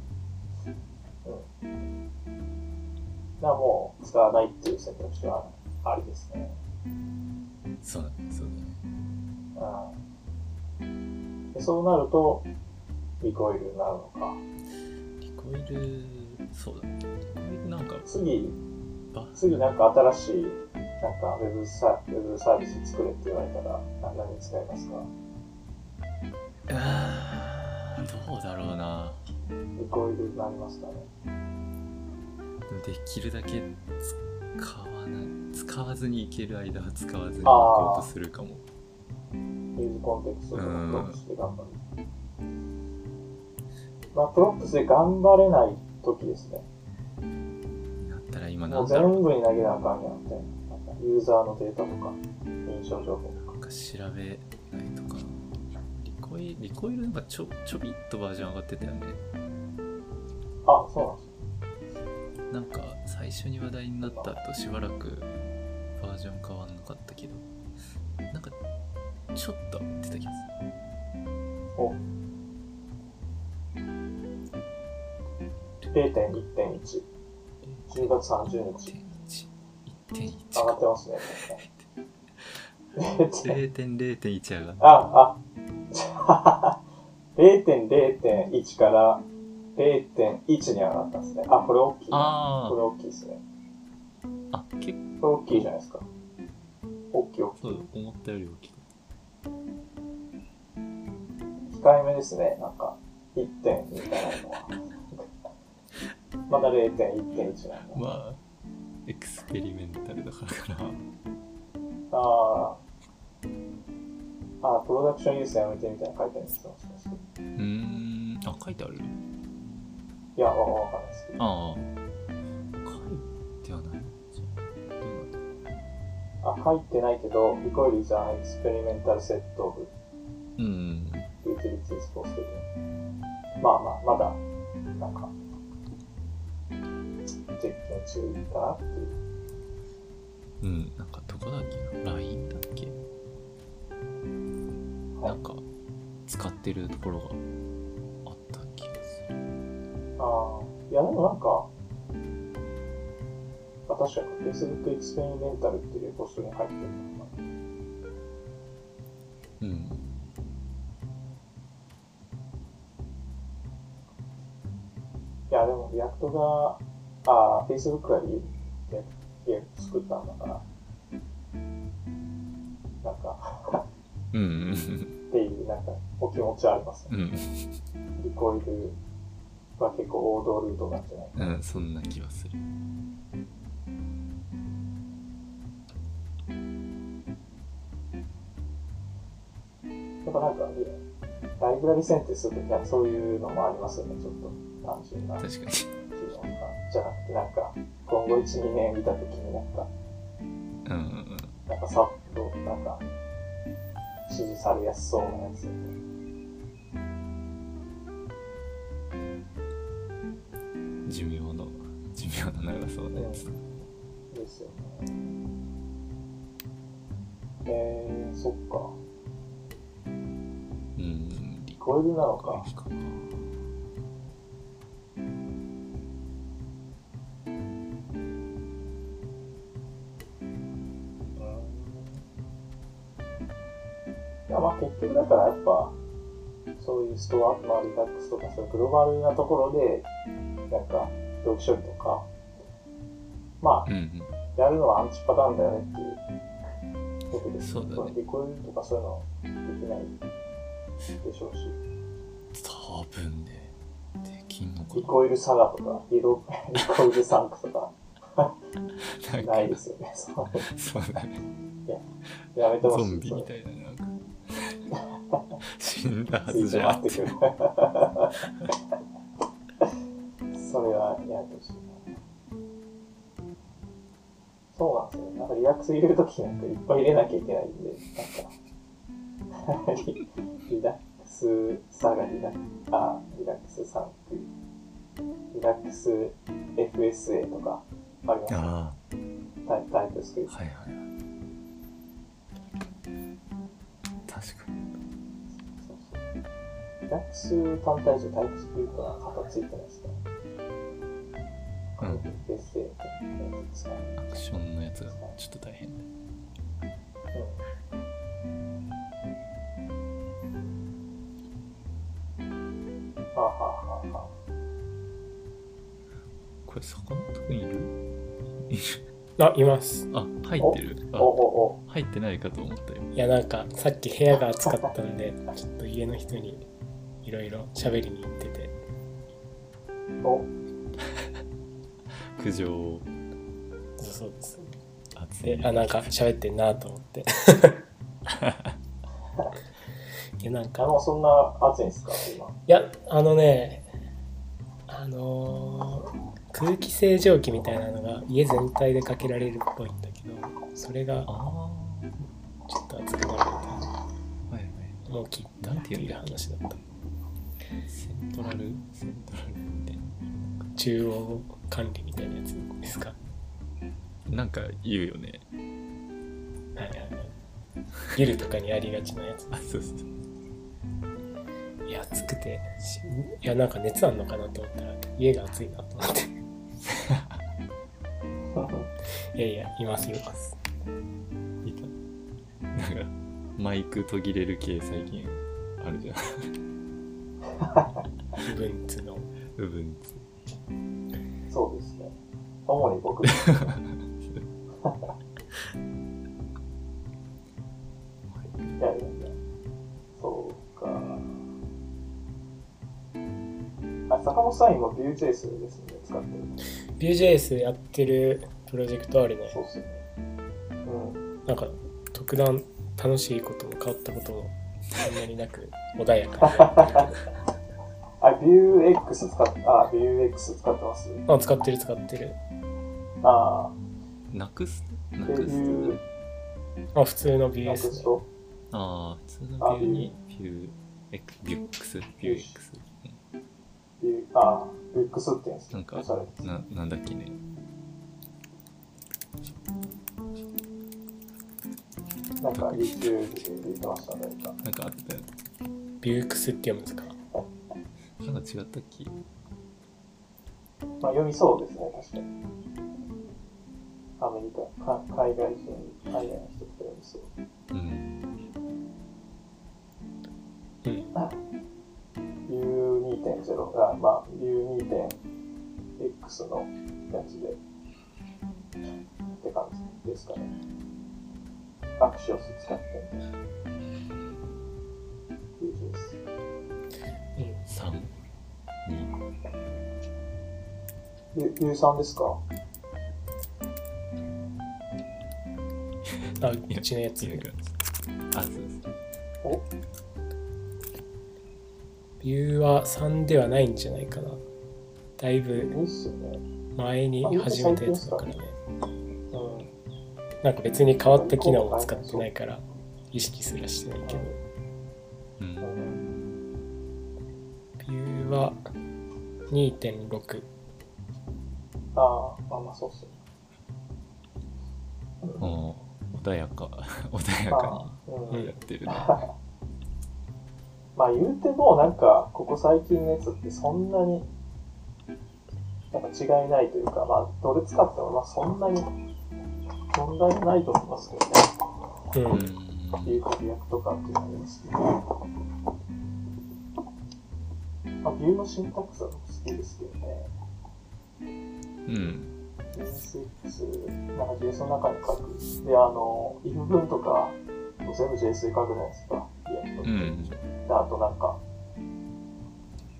だからもう使わないっていう選択肢はありですね。うんそうだねそうだねうんでそうなると、リコイルになるのか。リコイルそうだね。リコイルなんか次、バ次なんか新しい、なんかウェブサウェブサービス作れって言われたら、な何に使いますか？あーどうだろうな。リコイルになりますかね？できるだけ使わない使わずにいける間は使わずにいあー。こうとするかも useContext とかうん props で頑張る。まあ、 props で頑張れない時ですね。だったら今もう全部に投げなあかんやんみたいな。なんかユーザーのデータとか、認証情報とか。なんか調べないとかリコイリコイルなんかちょちょびっとバージョン上がってたよねあ、そうなんですなんか最初に話題になった後しばらくバージョン変わんなかったけどなんかちょっと上がってた気がするお0.1.1。10月30日。1.1上がってますね。0.1 0.0.1上がっあ、あ、0.0.1から0.1に上がったんですね。あ、これ大きい。あこれ大きいですね。ああ結構大きいじゃないですか。大きい大きい。そう思ったより大きい控えめですね。なんか、1点みたいなのは。まだ0.1.1なんだ。まあエクスペリメンタルだからかなあーあー、プロダクションユースやめてみたいなの書いてあるんですよ。もしかしてうーんあ書いてある？いや、わわかんないですけど。あああ、書いてないけど、Recoil is an experimental set of ううん utilities for studying. まあまあ、まだ、なんか、実験中かなっていう。うんなんかどこだっけな？LINE だっけ？はい。なんか使ってるところがあった気がする。ああ、いやでもなんか、あ確かに Facebook エクスペリメンタルっていうレポストに入ってるのかな。うんいやでも React が、ああ、Facebook がリ React 作ったんだから、なんか、うんうんっていう、なんか、お気持ちはありますね。うん Recoil は結構王道ルートなんじゃないうん、そんな気はする。やっぱなんか、ライブラリ選定するときはそういうのもありますよね、ちょっと単純な確かに。じゃなくて、なんか、今後1、2年見たときになんか、うんうんうん。なんかさっと、なんか、指示されやすそうなやつ。寿命の、寿命の長そうなやつ。ですよね。えー、そっか。こえるなのか。いやまあ結局だからやっぱ、そういうストア、まあリダックスとかそういうグローバルなところで、なんか、同期処理とか、まあうんうん。やるのはアンチパターンだよねっていうことです。そうだねコイルとかそういうのできないでしょうし、多分ね、できんのかリコイルサガとか、リロ リコイルサンクとか、なないですよね。そうだね。やめてほしい。ゾンビみたいな、なんか。死んだはずじゃん。それはやめてほしいな。そうなんですよね。なんかリラックス入れるときなんかいっぱい入れなきゃいけないんで、なんか、リリラックスサガリラあ、リラックスサンク、リラックス FSA とかありますねあタイタイプスクリあ、プト。はいはいはい。確かに。そうそうリラックス単体上タイプスクリプトが型ついてないですね。うん FSA ってやつですかね。アクションのやつがちょっと大変だ。うん。はあ、はあはこれ、坂本くんいるあ、います。あ、入ってるあ、あお、お入ってないかと思ったよ。いや、なんか、さっき部屋が暑かったんで、ちょっと家の人にいろいろ喋りに行ってて。お、お、苦情をそうそうです。集で、めあ、なんか喋ってんなと思って。いや、なんか、あの、そんな暑いんですか、今。いや、あのね、あのー空気清浄機みたいなのが家全体でかけられるっぽいんだけど、それがあちょっと熱くなるみたいな。あ、はいはい。もう切ったっていう話だった。セントラルセントラルみたい中央管理みたいなやつですか？な。なんか言うよね。はいはいはい。ビルとかにありがちなやつ。あ、そうそう。いや、暑くて、しいや、なんか熱あんのかなと思ったら、家が暑いなと思って。いやいや、いますいます。いた。なんか、マイク途切れる系最近あるじゃん。部分つの。部分。そうですね。主に僕。いやいやあ、坂本さん今 Vue.js ですね、使ってる。Vue.js やってるプロジェクトあるね。そうっすよね。うん。なんか、特段楽しいことも変わったこともそんなになく、穏やか。あ、Vuex 使って、あ、Vuex 使ってます？あ、使ってる使ってる。あなくす？なくす Vue、あ、普通の Vue な s ね。くすと、ああ、普通のビューにビュー、エクビュックス、って言うんですなんかそれ。な、なんだっけね。なんか YouTube で言ってましたね。なんかなんかあったよ。ビュークスって読むんですか？なんか違ったっけ？まあ読みそうですね、確かに。アメリカ、か海外人、海外の人って読みそう。うん。うん。U2.x のやつで、って感じですかね。アクシオス使ってみたいな。Vue.js うん3、2、ゆゆうさんですか？あ、うちのやつ。あ、そうです。お？は3ではないんじゃないかな。だいぶ。前に始めたやつだからね。うん。なんか別に変わった機能も使ってないから、意識すらしてないけど。う。うんんビューは2.6。ああ、まあまあそうっすよね。うんお穏やか、穏やまかあ、うんにやってるね。まあ言うてもなんかここ最近のやつってそんなに違いないというかまあどれ使ってもまあそんなに問題ないと思いますけどね。うん。うん。 Vue と React かっていうのがありますけど。まあ Vue の syntax は僕好きですけどね。うん。JSX、なんか JS の中に書く。で、あの、if 文とか全部 JS で書くじゃないですか。 React って。うん。で、あとなんか、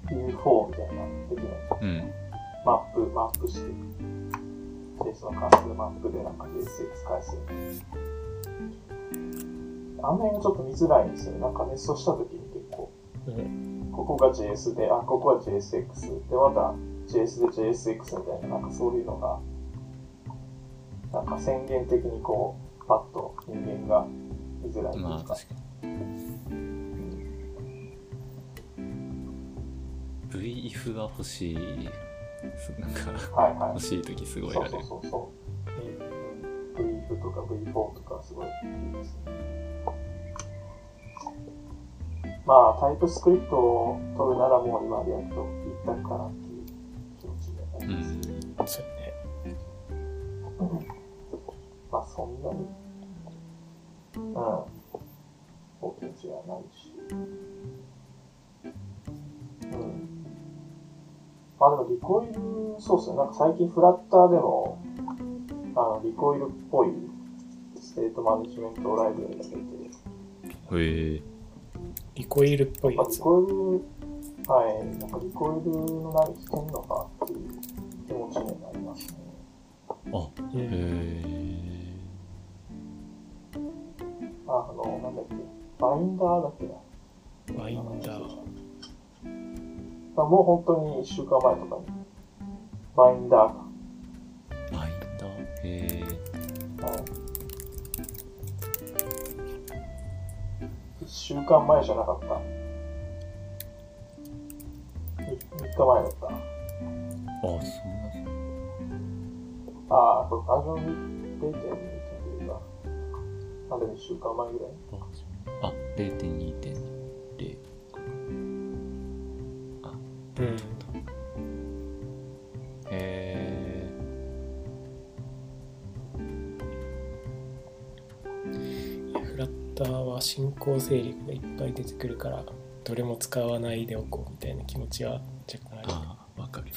U4 みたいなのできないうん。マップ、マップして、JS の関数マップでなんか JSX 返す。あの辺がちょっと見づらいんですよね。なんかネストした時に結構、うん。ここが JS で、あ、ここは JSX で、また JS で JSX みたいな、なんかそういうのが、なんか宣言的にこう、パッと人間が見づらいというか。まあ確かに。 v-if が欲しい。すなんか、はいはい欲。しい時すごいそうある。そうそうそう。V- V とか V4 とかすごいいいですね。まあ、 TypeScript を取るならもう今 React 一択かなっていう気持ちであうります。ん。そうね。まあ、そんなに、うん、大きな違いはないし。うん。まあでもリコイル、そうっすね。なんか最近フラッターでも、あの、リコイルっぽいステートマネジメントライブラリが出て、へえ。リコイルっぽいやっぱリ。コイル、はい、なんかリコイルの何してんのかっていう気持ちになりますね。あ、うんへえ。ああの、なんだっけ、バインダーだっけな。バインダー。あもう本当に1週間前とかに、バインダーか。バインダー？へえ。はい。1週間前じゃなかった。3, 日前だった。あ、そんな。ああ、これバージョン0.2というか、まだ1週間前ぐらい。あ、0.2.0。あ、うん。へえ。いや Flutter は新興勢力がいっぱい出てくるから、どれも使わないでおこうみたいな気持ちは若干ある。ああ、わかる。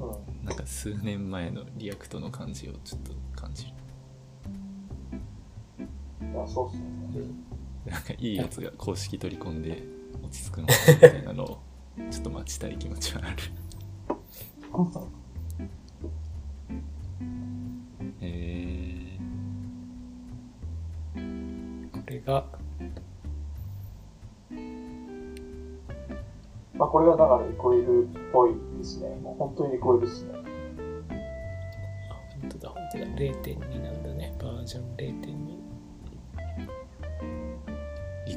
うん。なんか数年前の React の感じをちょっと感じる。いや、そうっすね。なんかいいやつが公式取り込んで落ち着くのかみたいなのをちょっと待ちたい気持ちはある。へえ。これが、まあ、これがだからリコイルっぽいですね。もう本当にリコイルですね。あ、本当だ、本当だ。0.2なんだね。バージョン0.2。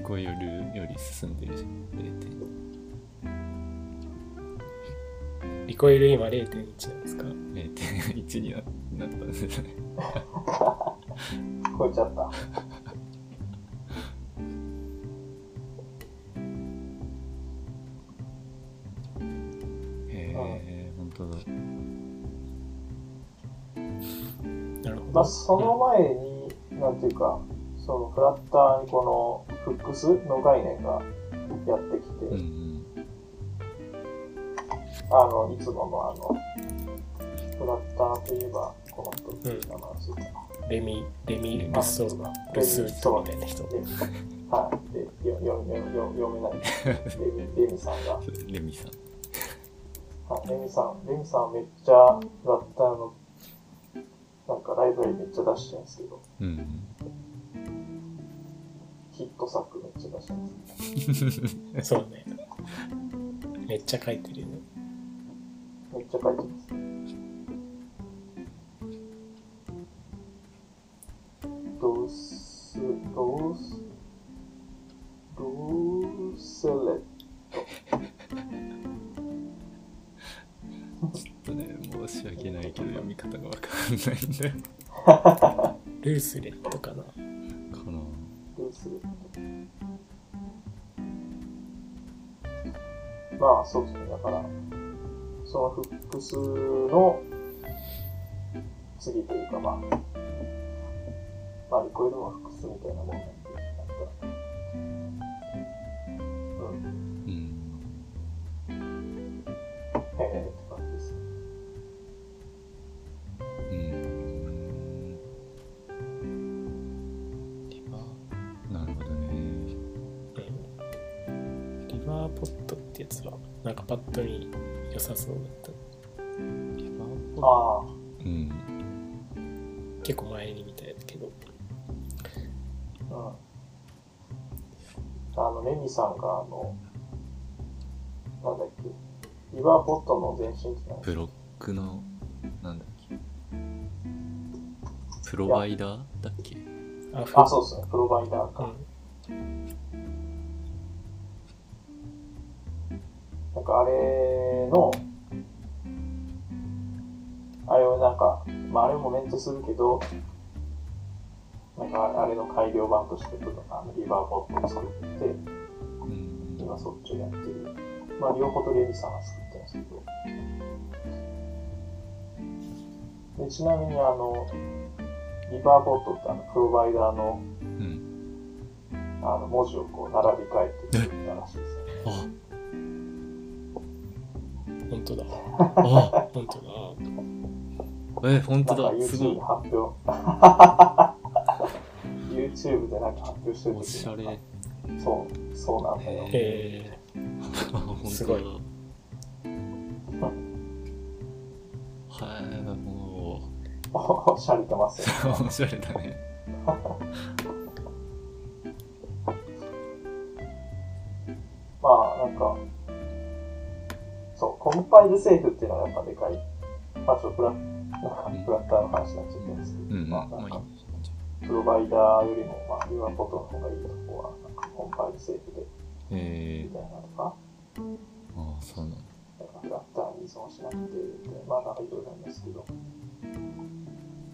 リコイルより進んでるじゃん。0.1リコイル今0.1なんですか？0.1にななったんですね。超えちゃった。へえ、本当だ。なるほど。まあ、その前に、なんていうか、そのフラッターにこのフックスの概念がやってきて、うんうん。あの、いつものあの、フラッターといえば、この人、うん名前忘れたな。レミ、レミ・ルあソそうだルスートみたいな人。ではい。で、よよよよ読めない。レミ、レミさんが、レミさん。はい。レミさん、レミさんめっちゃフラッターの、なんかライブラリめっちゃ出してるんですけど、うん。ヒット作めっちゃ出してます。そうね。めっちゃ書いてるよね。めっちゃ書いてます。どうす、どうす、どうせれ。ちょっとね、申し訳ないけど読み方がわかんないんだよ。ルースレットかな。定するまあ、そうですね。だから、そのフックスの次というか、まあ、まあ、リコイルもフックスみたいなもんなんで、なんか、ってやつは、なんかパッと見良さそうだった。ああ、うん。結構前に見たやつけど。うん。あの、レミさんが、あの、なんだっけ、リバーポットの前身って何？ブロックの、なんだっけ。プロバイダーだっけ？あ、あ、そうですね、プロバイダーか。うん。なんかあれの、あれをなんか、まああれもメントするけど、なんかあれの改良版としてあのリバーポットを作って、うん。今そっちをやってる。まあ両方とレミさんが作ってるんですけど。でちなみにあの、リバーポットってあのプロバイダーのうん。あの文字をこう並び替えて作ったらしいですね。あ、本当だ。あ、本当だ。え、本当だ。すごい。発表。YouTube でなんか発表してるお時しゃれ。にそう、そうなんだよ。え本当だすごいはい、もおしゃれてますよ。う、おしゃれだね。まあ、なんか、そう、コンパイルセーフっていうのがやっぱでかい。まあ、ちょっとフラなんかフラッターの話になっちゃったんですけど、うん、まあ、まあいなんかい。プロバイダーよりも、まあ、リワーポットの方がいいとこは、なんかコンパイルセーフで、えみたいなのとか、ー、ああ、そうなんだ。フラッターに依存しなくて、まあ、なんかいろいろありますけど、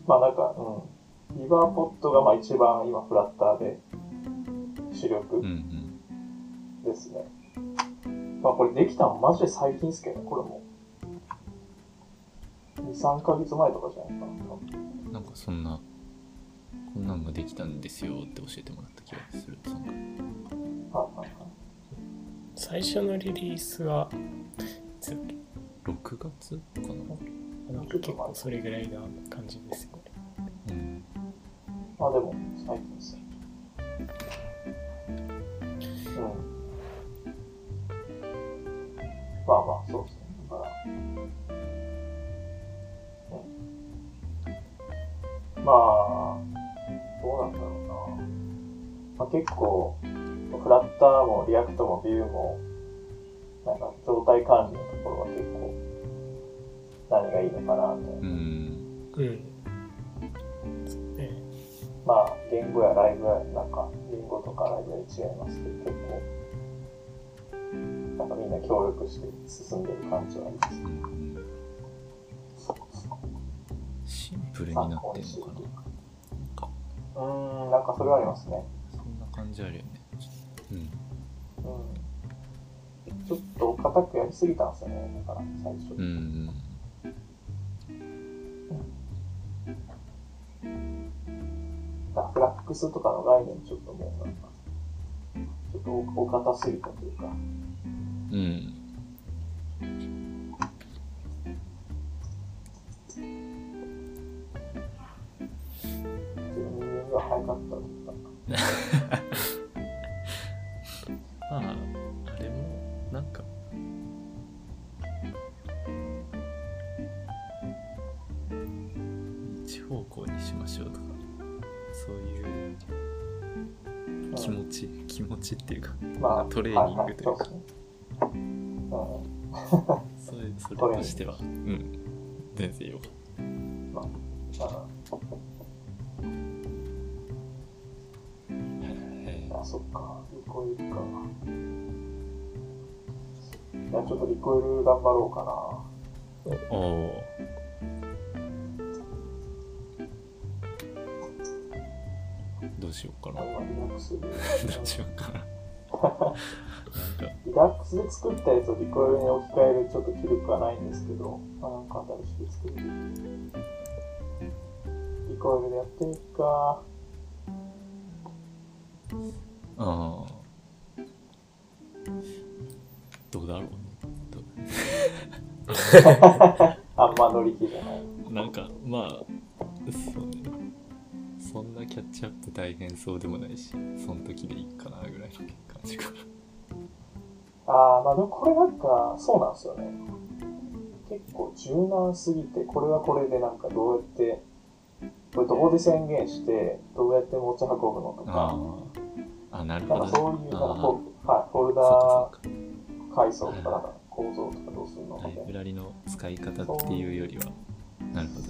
まあ、なんか、うん、リバーポットがまあ一番今フラッターで主力うんうん。まあ、これできたの？マジで最近ですけどね、これも。2、3ヶ月前とかじゃないかな。なんかそんな、こんなんができたんですよって教えてもらった気がする。なんかはいはいはい。最初のリリースは、いつだっけ？6月かな？なんか結構それぐらいな感じですよね。うん。まあでも、最近ですね。うん。まあまあ、そうですね。だから、うん。まあ、どうなんだろうな。まあ結構、 Flutter も React も Vue も、なんか状態管理のところは結構、何がいいのかな、みたいな。うん。うん。まあ、言語やライブラリや、なんか、言語とかライブラリ違いますけど、結構、なんかみんな協力して進んでる感じはありますう。んシンプルになってんのかなうーん、なんかそれはありますね。そんな感じあるよね。うん。うん。ちょっと硬くやりすぎたんですよね、だから、最初。うんうん。だフラックスとかの概念ちょっともうなんか、ちょっとおお堅すぎたというか、うん。まああれもなんか一方向にしましょうとかそういう気持ち、気持ちっていうか、まあ、トレーニングというか。そうですねうんそれそれとしては、うん、全然よかっまあた。へあ、そっか。リコイルか。いや、ちょっとリコイル頑張ろうかーおお。どうしようかな。どうしようかな。なんか、リラックスで作ったやつをリコイルに置き換えるちょっと記録はないんですけど、まあ、なんか新しく作る。リコイルでやっていくか。ああ。どうだろうね。どあんま乗り気じゃない。うなんか、まあ、そうね。そんなキャッチアップ大変そうでもないし、その時でいいかなぐらいの感じかな。ああ、まあでもこれなんか、そうなんですよね。結構柔軟すぎて、これはこれでなんかどうやって、これどこで宣言して、どうやって持ち運ぶのとあか、あ。あ、なるほど、ね。かそういう、なんかあフォ,、はい、フォルダー階層とか、なんか構造とかどうするのか。ライブラリの使い方っていうよりは、なるほどね。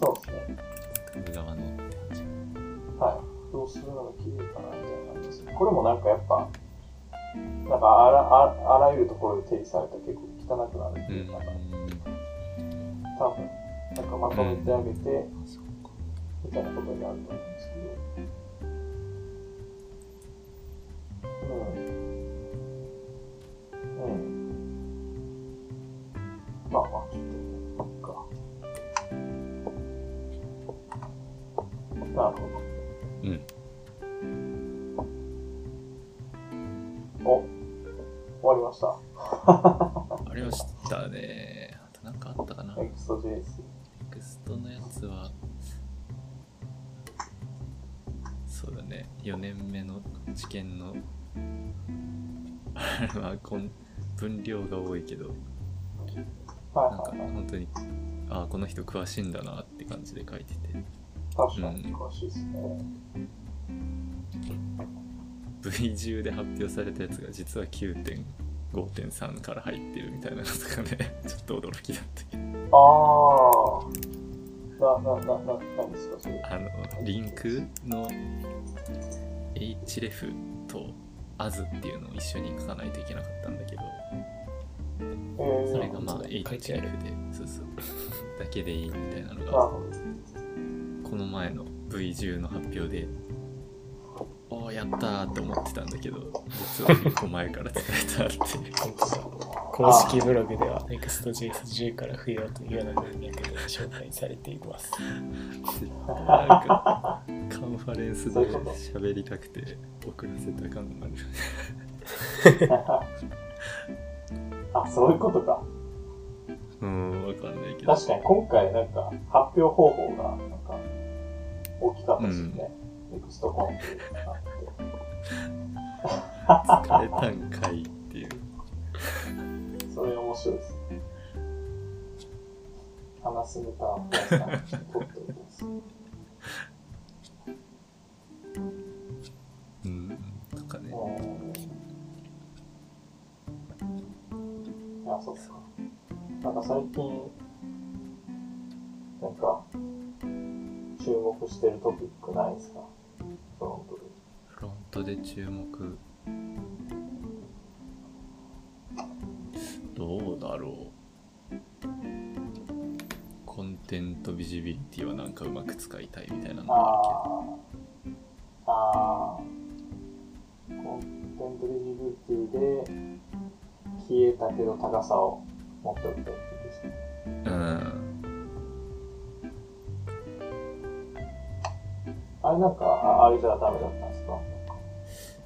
そうですね。はい。どうするのが綺麗かなみたいなですね。これもなんかやっぱ、なんかあらああらゆるところで定義されたら結構汚くなるってう。いうか、多分、なんかまとめてあげて。みたいなことになると思うんですけど。うん。うん。まあまあ、ちょっと、そっか。なるほうありましたね。あとなんかあったかな。エクスト JS。ネクストのやつは、そうだね、4年目の試験の、あれはこん分量が多いけど、なんか。本当に、ああ、この人詳しいんだなって感じで書いてて、確かに詳しいですね。V10 で発表されたやつが実は9.5.3から入ってるみたいなのとかね、ちょっと驚きだったけど、ああ。な、な、な、な、何ですか、それ。あの、リンクの href と as っていうのを一緒に書かないといけなかったんだけど、えー、それがまあ href で、そうそう、だけでいいみたいなのが。この前の V10 の発表で、やったーと思ってたんだけど、実は 1個前から使えたっていう。公式ブログでは Next.js10 から増えようというような文脈で紹介されています。なんか、カンファレンスで喋りたくて遅らせた感がある。あ、そういうことか。うーん、わかんないけど。確かに今回なんか発表方法がなんか大きかったですよね。ネクストコンっていうのがあっ使えたんかいっていう。て。それ面白いですね。話すネタを皆さん取っておきます。うん、とかね。うん。いや、そっか。なんか最近、なんか、注目してるトピックないですか？フロントで。フロントで注目。どうだろう。コンテントビジビリティはなんかうまく使いたいみたいなのがあるああ。ああ。コンテントビジビリティで消えたけど高さを持っておきたいってことですね。けど。うん。あれなんか、ああれじゃダメだったんですか？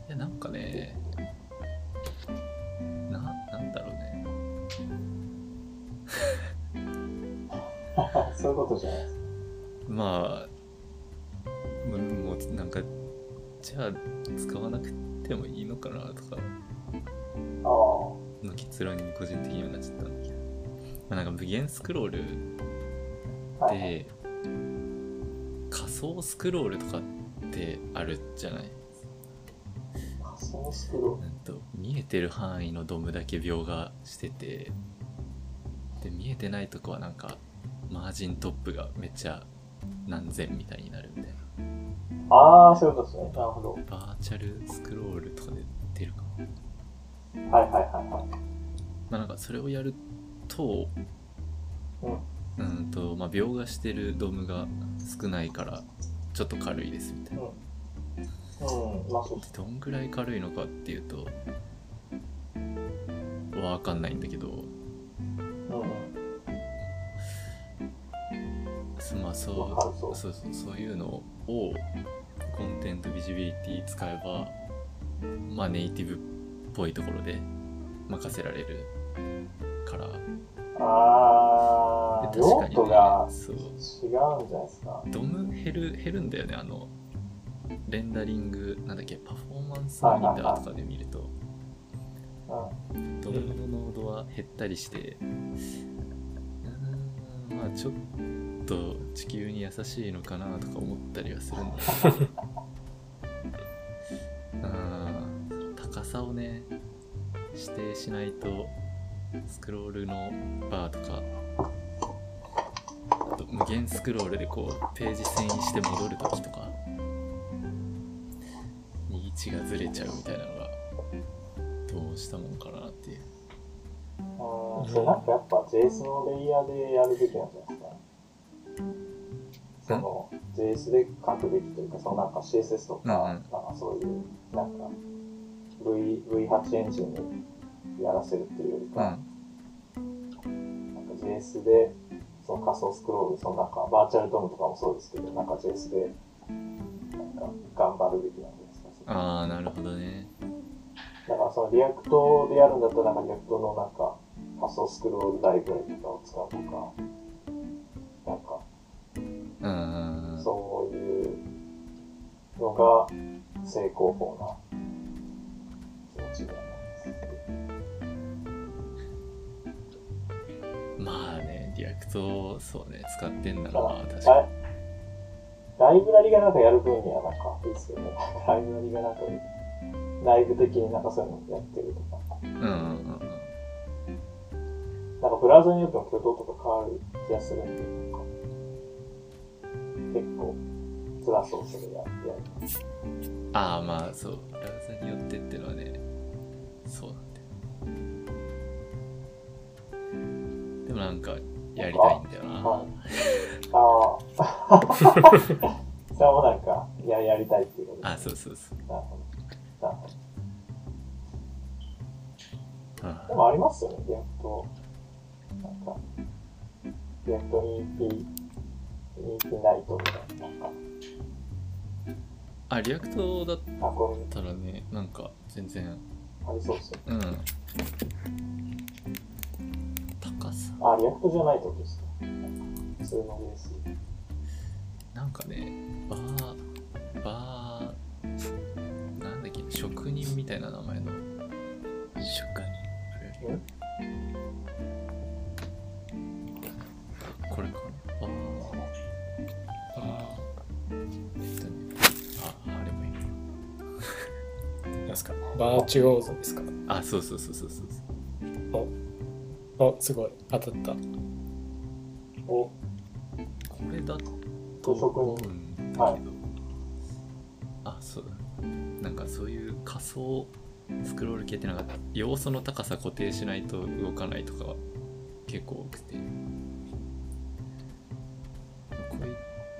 いや、なんかね、な、なんだろうね。そういうことじゃないですか。まあ、もう、もうなんか、じゃあ使わなくてもいいのかなとか、あの結論に個人的にはなっちゃったんだけど。まあ、なんか無限スクロールあ。はい。で、仮想スクロールとかっるじゃない？仮想スクロうんと見えてる範囲のドムだけ描画しててで見えてないとこはなんかマージントップがめっちゃ何千みたいになるみたいなール。ああ、そういうことですね。なるほど。バーチャルスクロールとかで出るかなはいはいはいはい。まあなんかそれをやるとうん。うんとまあ描画してるドムが少ないからちょっと軽いですみたいな。うん。まあそう。どんぐらい軽いのかっていうとわかんないんだけど。うん。まあそうそうそうそういうのをコンテンツビジビリティ使えばまあネイティブっぽいところで任せられるからああ、で用途が違うんじゃないですか。ドム減る減るんだよねあの。レンダリングなんだっけパフォーマンスモニターとかで見ると。うん。ドムの濃度は減ったりして。うーんまあちょっと地球に優しいのかなとか思ったりはするんだけどうん高さをね指定しないとスクロールのバーとかあと無限スクロールでこうページ遷移して戻るときとかに位置がずれちゃうみたいなのがどうしたもんかなっていう。あーそれなんかやっぱ JS のレイヤーでやるべきなんじゃないですか？その JS で書くべきというか、そのなんか CSS とか、なんかそういう、なんか V V8 エンジンにやらせるっていうよりか、うん。なんか JS でその仮想スクロール、そのなんかバーチャルドームとかもそうですけど、なんか JS でなんか頑張るべきなんですか。ああなるほどね。だからその React でやるんだったら、なんか React のなんか仮想スクロールライブラリとかを使うとか、なんかそういうのが正攻法な気持ちにまあね React そうね使ってんだ。ろうなまあ確かライライブラリがなんかやる分にはなんかいいですけどね。ライブラリがなんか内部的になんかそういうのやってるとか。にうんうんうんなんかブラウザによっても挙動とか変わる気がするんで、結構辛そうそれややる。ああまあそうブラウザによってっていうのはねそうだもなんかやりたいんだよなはい。あ あ。それもなんか、や、やりたいっていうことあそうそうそうなるほど。なるほど。うんでもありますよね、リアクト。なんか、リアクト EP、EP ナイトみたいな。なんか、あリアクトだったらねなんか全然ありそうっすよね。うん高さあ、リアクトじゃないってことですか。普通のベース。なんかねバーバーなんだっけ職人みたいな名前の。職人。これかな。ああー。えっとねああれもいいーなんですか？バーチュオーゾですか？あそうそうそうそうそうおすごい。当たった。お、これだと思うんだけど、はい。あそうだ。なんかそういう仮想スクロール系ってなんか要素の高さ固定しないと動かないとか結構多くて。こ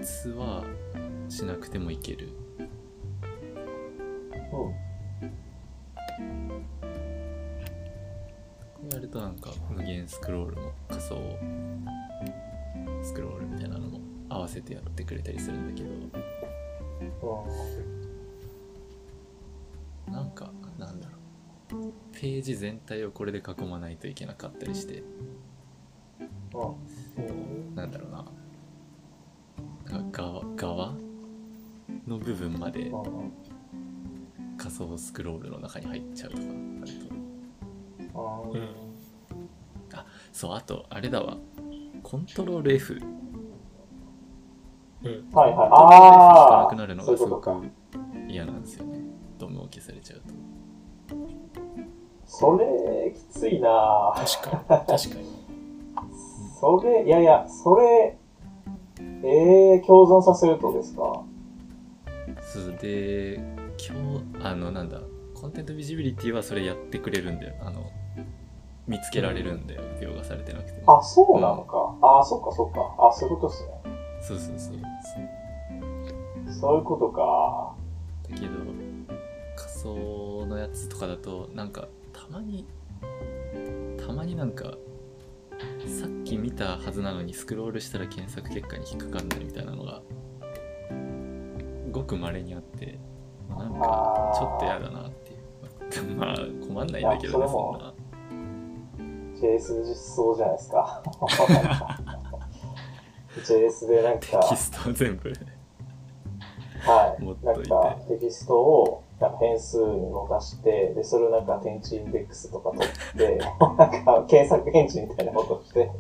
いつはしなくてもいける。うん。やるとなんか無限スクロールも仮想スクロールみたいなのも合わせてやってくれたりするんだけどうん。なんかなんだろうページ全体をこれで囲まないといけなかったりしてうん。なんだろうななんか側側の部分までうん。仮想スクロールの中に入っちゃうとかあるとうん。うんそうあとあれだわ。コントロール F うん。はいはい。ああ。くなるのがすごく。嫌なんですよね。ドムを消されちゃうと。それ、きついな。ぁ確かに。確かに。それ、いやいや、それ、えー、共存させるとですか？そうで今日あのなんだ。コンテンツビジビリティはそれやってくれるんだよ。あの見つけられるんだよ描画されてなくてもあ、そうなのか。あ、そっかそっか。あ、そういうことですね。そうそうそうそういうことか。だけど仮想のやつとかだとなんかたまにたまになんかさっき見たはずなのにスクロールしたら検索結果に引っかかんないみたいなのがごく稀にあって、まあ、なんかちょっと嫌だなっていうまあ困んないんだけどねそんな JS 実装じゃないですか。JS でなんか、テキストを全部はい。いてなんか、テキストを、なんか変数に持たして、で、それをなんか、転置インデックスとか取って、なんか、検索エンジンみたいなことして、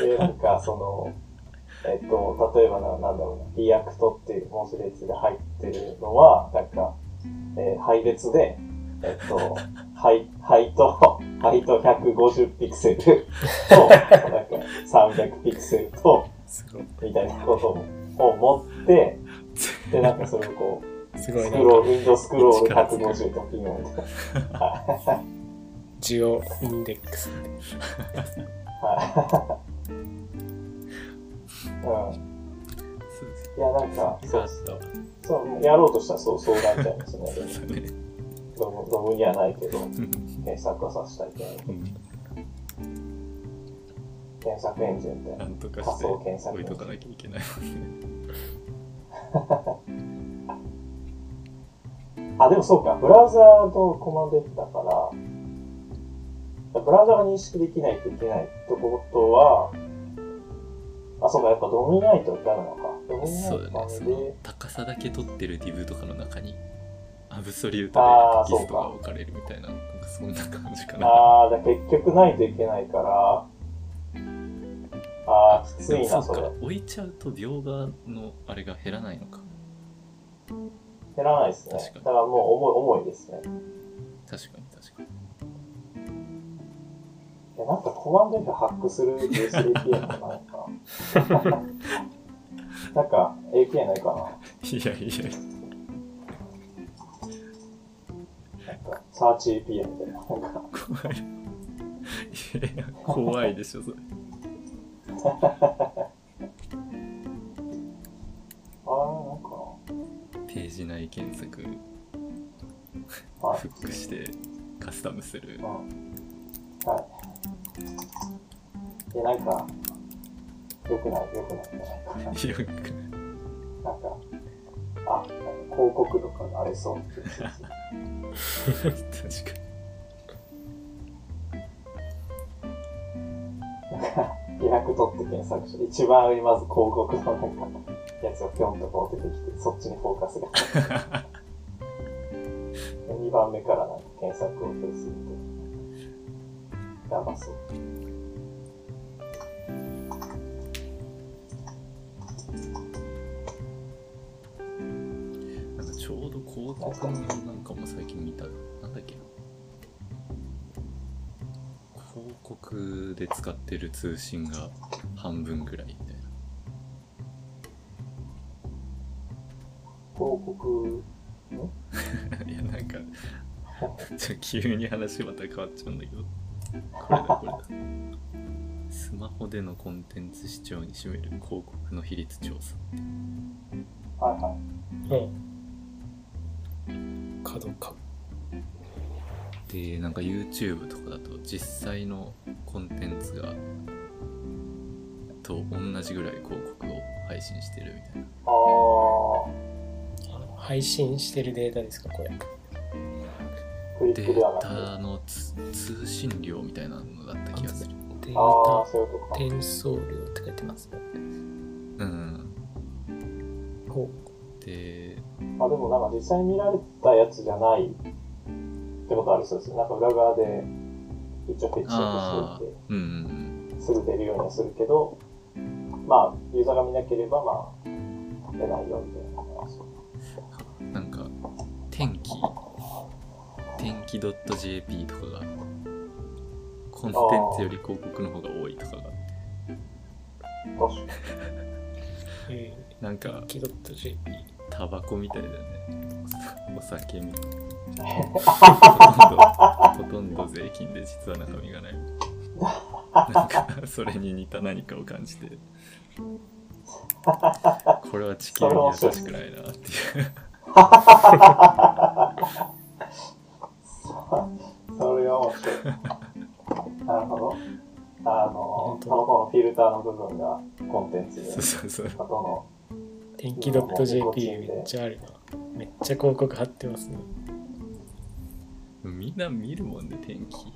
で、なんか、その、えっと、例えばな、なんだろうな、 React っていう文字列が入ってるのは、なんか、えー配列で、えっと、配、配と、配と150ピクセルと、なんか300ピクセルと、みたいなことを持って、で、なんかそれをこう、すごいスクロール、ウィンドウスクロール力使う150とピンみたいな。はいジオインデックスではい。うん。いや、なんか、そうそう、やろうとしたらそう、そうなっちゃいますね。ドム、ドムにはないけど、うん検索はさせたいけない。うん検索エンジンみたいなな。んとかして仮想検索置いとかなきゃいけないもんねあ、でもそうか、ブラウザーとコマンド F だから、ブラウザが認識できないといけないってことは、あ、そうか、やっぱドミナイトダメなのか。ドミナイトダね高さだけ取ってる div とかの中にアブソリュートでテキストが置かれるみたいななんかそんな感じかなあー、じゃあ結局ないといけないから、あー、きついな、それ。置いちゃうと描画のあれが減らないのか減らないですね。確かにだからもう重い、重いですね。確かに確かにいや、なんかコマンド F ハックする JSAPI とか ないかな。なんか API ないかいやいやななサーチ API みたいな。なんか、怖いいや怖いでしょそれ あー、なんかページ内検索な。はいフ。ックしてカスタムするうんはい。で、なんか、良くない、良くないんじゃないかな。なんか、よくあ、なんか広告とかがありそうって 確かなんか、リラクトって検索して、一番上にまず広告のなんか、やつがぴょんとこう出てきて、そっちにフォーカスが。2番目からなんか検索をすると、やばそう。ちょうど広告のなんかも最近見たな。んだっけな。広告で使ってる通信が半分ぐらいみたいな。広告、いやなんか ちょ急に話また変わっちゃうんだけど。これだこれだ。スマホでのコンテンツ視聴に占める広告の比率調査はいはい。うん角か。でなんか YouTube とかだと実際のコンテンツがと同じぐらい広告を配信してるみたいな。あー、あの配信してるデータですかこれ。データのつ通信量みたいなのだった気がするデああ、ータ転送量って書いてますねでか。あ、でもなんか実際に見られたやつじゃないってことありそうですね。なんか裏側で一応フェッチああしておいて、うんうんすぐ出るようにはするけど、まあ、ユーザーが見なければ、まあ、出ないよみたいな。なんか天気天気 .jp とかがコンテンツより広告の方が多いとかが確かえ なんかー、キドット JP タバコみたいだね。お酒みたい。ほとんどほとんど税金で実は中身がない。なんかそれに似た何かを感じて。これは地球に優しくないなっていう。それが面白い。なるほど。あのタバコのフィルターの部分がコンテンツで、そうそうそう。あとの、天気 .jp めっちゃあるな。めっちゃ広告貼ってますね。みんな見るもんね天気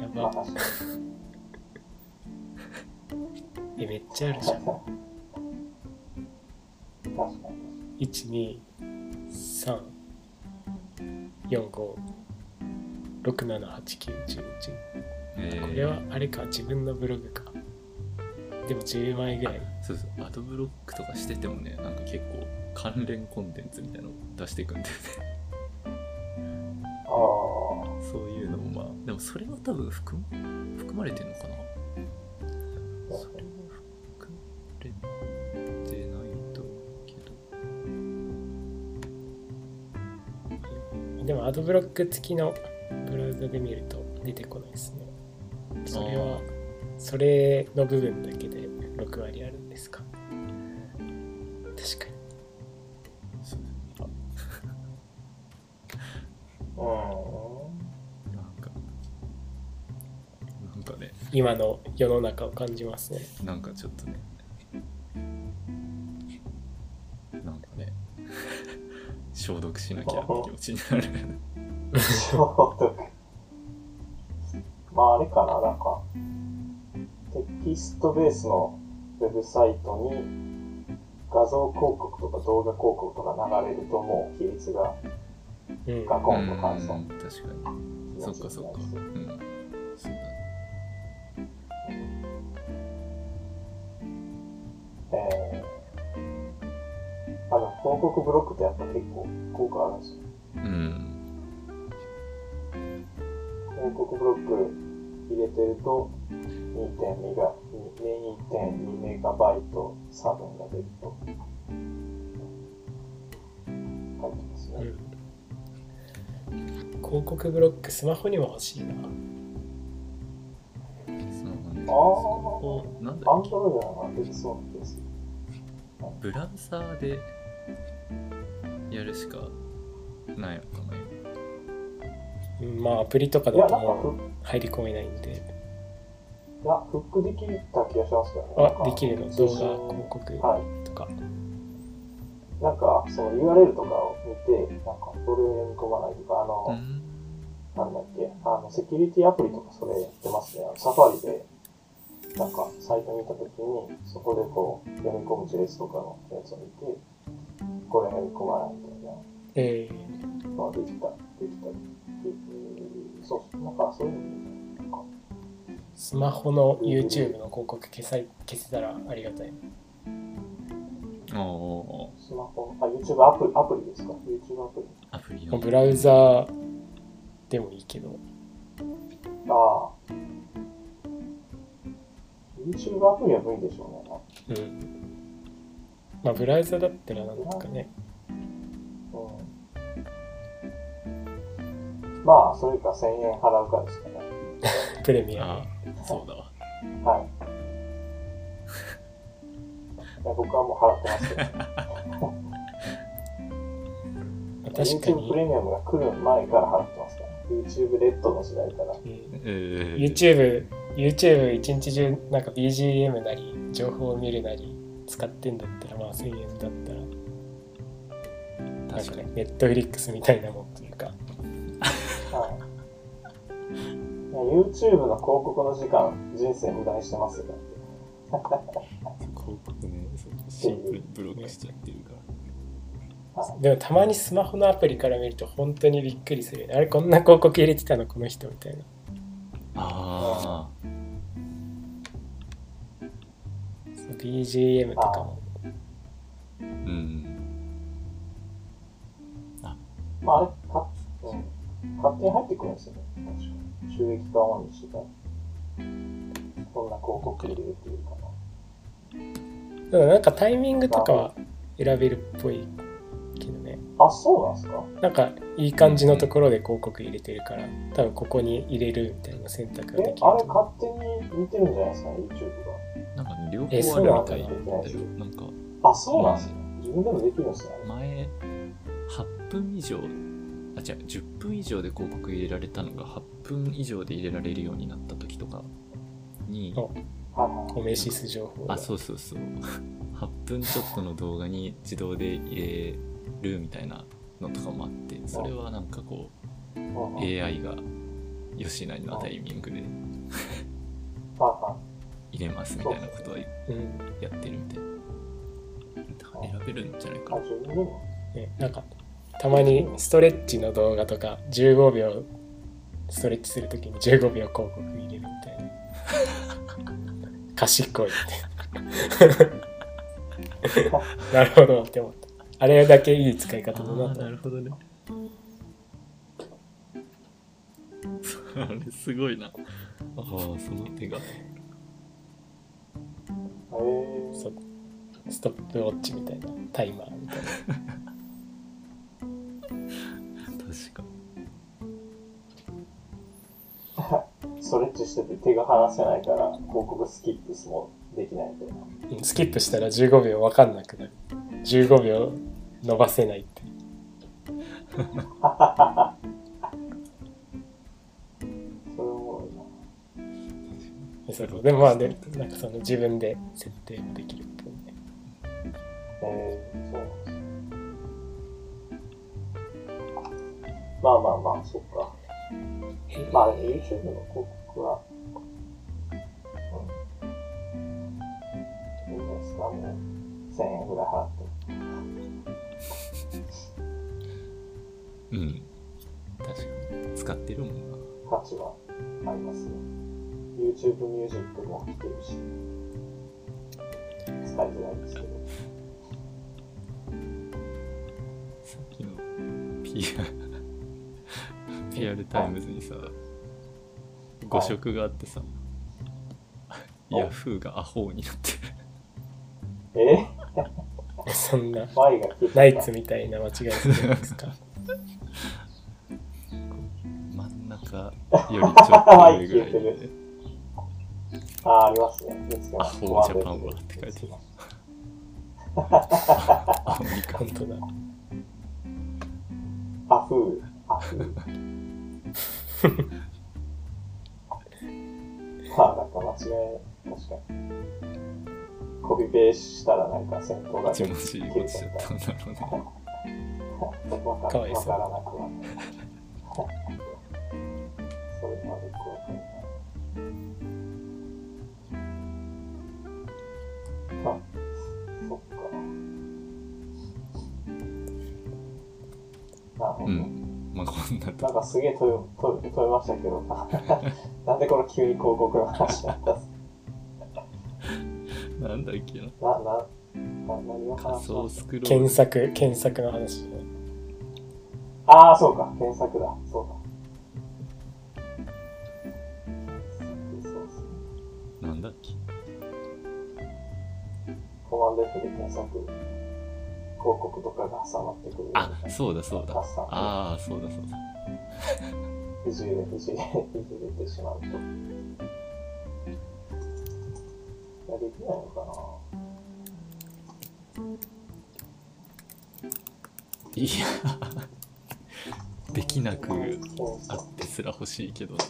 やば。え、めっちゃあるじゃん。に。確かに。1、2、3、4、5、6、7、8、9、10、え10。これはあれか、自分のブログか。でも10枚ぐらい。そうそう。アドブロックとかしててもねなんか結構関連コンテンツみたいなの出していくんだよね。あそういうのもまあでもそれは多分含ま含まれてるのかな？あ、それは含まれてないと思うけど。でもアドブロック付きのブラウザで見ると出てこないですね。それは、それの部分だけで6割あるんですか？確かに。そううん。なんかなんかね今の世の中を感じますね。なんかちょっとねなんかね消毒しなきゃって気持ちになる 消毒。まああれかな、なんか、テキストベースのウェブサイトに画像広告とか動画広告とか流れるともう比率がうん。ガコンと換算うん確かにそっかそっかうんそうだねえー、あの、広告ブロックってやっぱ結構効果あるんですよ。うん広告ブロック入れてると2.2が、2.2メガバイト差分が出ると。書いてますね。うん。広告ブロックスマホにも欲しいな。あー。おなんだっアンドロイドならできそうな気がす。ブラウザーでやるしかないのかなうんまあアプリとかだと入り込めないんで。いや、フックできた気がしますけどね。なんかあ、できるの動画広告はい。とか。なんか、その URL とかを見て、なんか、それを読み込まないとか、あの、うんなんだっけ、あの、セキュリティアプリとかそれやってますね。あのサファリで、なんか、サイト見たときに、そこでこう、読み込む JS とかのやつを見て、これ読み込まないみたいなえー、のができた、できたり、えーそう、なんかそういうのスマホの YouTube の広告消さい消せたらありがたい。あースマホ、あ、YouTube アプリ、アプリですか ?YouTube アプリ。アプリのブラウザでもいいけど。ああ。YouTube アプリは無理でしょうね。うん。まあブラウザだったらなんとかね。うん。まあ、それか1000円払うかですかね。プレミアああそうだわはい。いや僕はもう払ってますけど。ム。確か YouTube プに、レミアムが来る前から払ってますから。YouTube レッドの時代から。うんえー、YouTube、YouTube 一日中なんか BGM なり情報を見るなり使ってんだったらまあ1000円だったらなんか確かにね、Netflix みたいなもんというか。はい。YouTube の広告の時間、人生無駄にしてますよ。広告ねそうシンプルにブロックしちゃってるからでもたまにスマホのアプリから見ると本当にびっくりする。あれこんな広告入れてたのこの人みたいな。あそう BGM とかも。あうんまあ、あれ。勝手に入ってくるんですよね。収益化オンにしてたら。こんな広告入れるっていうかな。だからなんかタイミングとかは選べるっぽいけどね。あ、そうなんですか？なんかいい感じのところで広告入れてるから、多分ここに入れるみたいな選択ができる、えあれ。勝手に見てるんじゃないですか？ね、YouTube なんかね、両え方あるみたいなんだよ。なんか、が。あ、そうなんですね。自分でもできるんですね。前、8分以上、あ、違う、10分以上で広告入れられたのが8分以上で入れられるようになった時とかに。オメシス情報があ、そうそうそう。8分ちょっとの動画に自動で入れるみたいなのとかもあって、それはなんかこう、AI が吉成のタイミングでは入れますみたいなことをやうんってるみたいな。選べるんじゃないい。かな。ね、なんかたまにストレッチの動画とか15秒ストレッチするときに15秒広告入れるみたいな。賢い。っ てなるほどって思った。あれだけいい使い方だなと。思っほどね。あれすごいな。ああ、その手が。ストップウォッチみたいな。タイマーみたいな 確か。ストレッチしてて手が離せないから広告スキップもできないんスキップしたら15秒わかんなくなる。15秒伸ばせないって。それおもろいな。そうそう。でもまあでなんかその自分で設定もできるっぽいね。えー、そうまあまあまあ、そっか。まあ YouTube の広告は、うん。いいんですか、もう、1000円ぐらい払って。うん。確かに。使ってるもんな。価値はありますね。YouTube ミュージックも聴けるし、使いづらいですけど。さっきの PR、PR タイムズにさ、誤色があってさ、ヤフーがアホになって。る。え？え そんな。ナイツみたいな間違いするんですか？真ん中よりちょっと上ぐらいで、ああ、ありますね。アホジャパンはって書いてる。アホにか本当だアフー、アフー。まあ、なんか間違い、確かに。コピペしたらなんか先頭が一文字落ちちゃったんだろうね。わかかわいそうわからなくはない。それまでよくわかんない。あ、そっか。なるほど。うん。まあこんなとなんかすげえ飛び飛びましたけど、なんでこれ急に広告の話になったんですなんだっけな。かな、な、な何を仮想スクロール。検索検索の話ねああ、そうか、検索だ、そうだ。検索そうですね。なんだっけコマンド F で検索、広告とかが挟まってくる。あ、そうだそうだ。ああ、そうだそうだ。いじれ、いじれ、いじれてしまうと。できないのかないや、できなく検あ索ってすら欲しいけどな。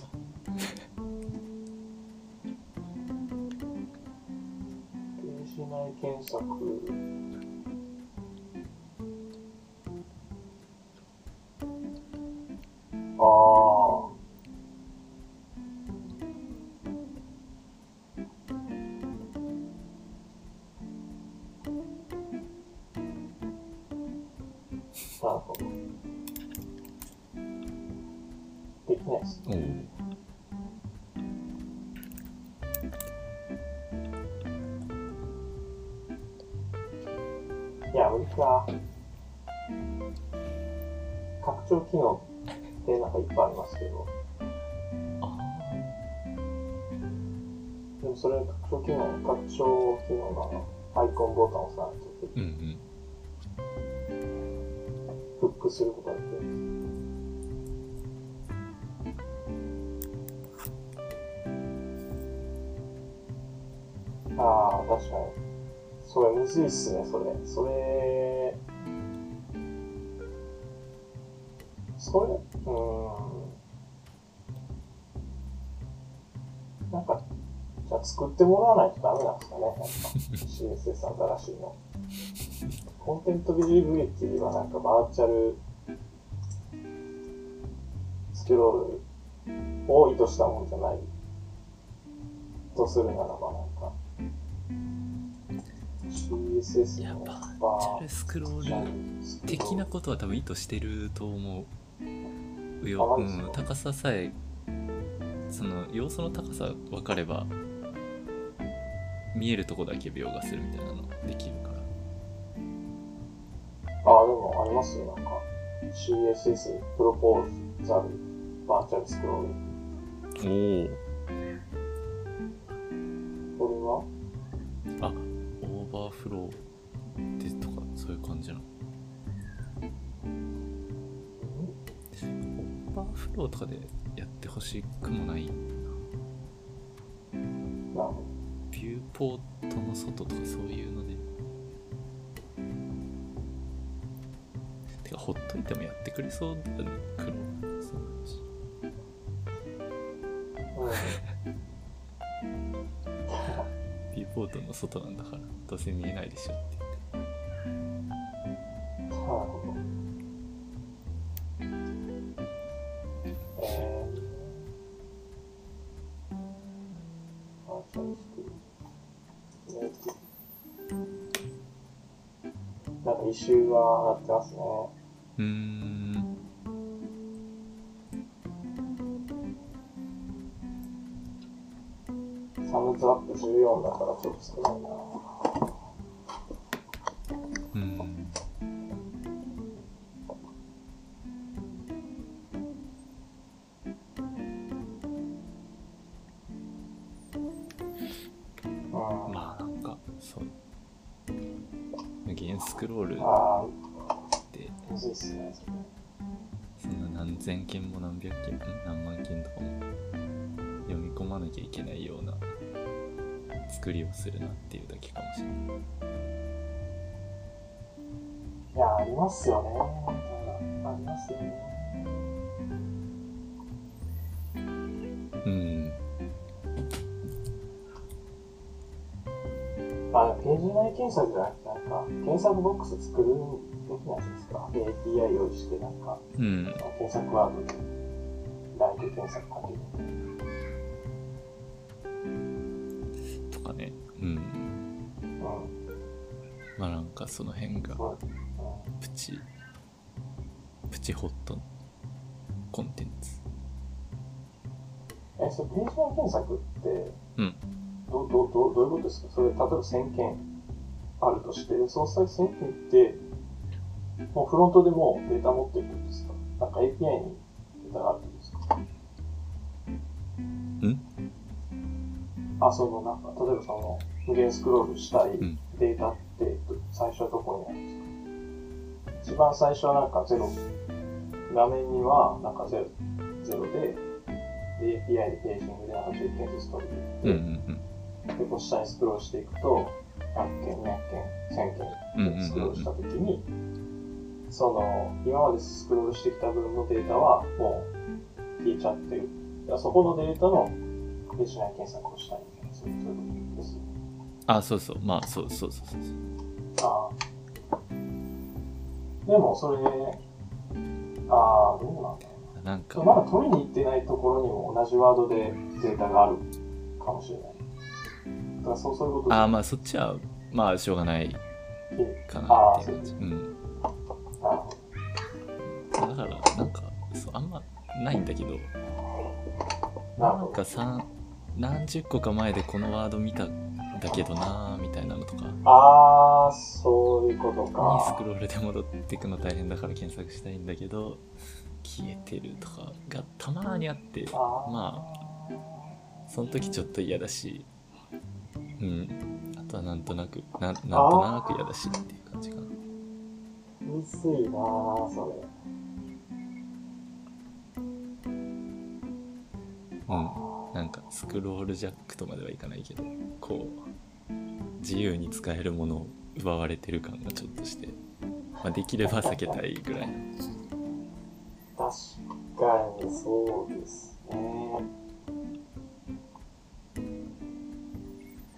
検索。することができるんです。ああ、確かに。それむずいっすね、それ。それ、それ、うーん。なんか、じゃあ作ってもらわないとダメなんですかね、なんか CSS 新しいの。コンテントビジビリティはなんかバーチャルスクロールを意図したもんじゃないとするならばなんか CSS のバーチャルスクロール的なことは多分意図してると思うよ、うん、高ささえその要素の高さ分かれば見えるとこだけ描画するみたいなのできるかりますよ、なんか CSS Proposal Virtual Scroll。おこおあオーバーフローでとかそういう感じなの？オーバーフローとかでやってほしくもないれはなビューポートの外とかそういうのでといてもやってくれそうだよね黒そうだしど。うん。ビューポートの外なんだからどうせ見えないでしょって言ってなるほど。えー、バーチャルスクリーン。ネイティブなんか一周はなってますね。サムズアップ14だからちょっと少ないな。作りをするなっていうだけかもしれないいや、ありますよね。ありますよね。うんまあ、ページ内検索じゃなくて、なんか、検索ボックス作るできないですか ?API 用意して、なんか、うん検索ワードで、ライブ検索かけるその辺が。プチプチホットコンテンツ。うん、え、それページ内検索って、うん。ど、ど、ど、どういうことですか？それ、例えば1000件あるとして、その際1000件って、もうフロントでもうデータ持ってるってことですか？なんか API にデータがあるってことですか？ん。あ、その、なんか、例えばその、無限スクロールしたいん。データって、最初はどこにあるんですか？一番最初はなんかゼロ、画面にはなんかゼロ、ゼロで、で API でページングでなんか10件ずつ取りう。んうに行って、ん。で、こう下にスクロールしていくと、100件、200件、1000うんうん件スクロールしたときに、その、今までスクロールしてきた分のデータはもう消えちゃってる。そこのデータのページ内検索をしたいみたいな、そういうことです。よね。あそうそう。まあそうそうそうそうああ。でも、それ、ああ、どうなんだろなんか。まだ取りに行ってないところにも同じワードでデータがあるかもしれない。だからそうそういうことあまあそっちはまあしょうがないでかなっていう感じうん。だからなんかそうあんまないんだけどなん。か三何十個か前でこのワード見たんだけどなーみたいなああ、そういうことにスかク。ロールで戻っていくの大変だから検索したいんだけど消えてるとかがたまにあってまあその時ちょっと嫌だしうんあとはなんとなくななんとなく嫌だしっていう感じかなむずいなぁ、それ。うんなんかスクロールジャックとまではいかないけどこう自由に使えるものを奪われてる感がちょっとして、まあ、できれば避けたいぐらい確かにそうですね。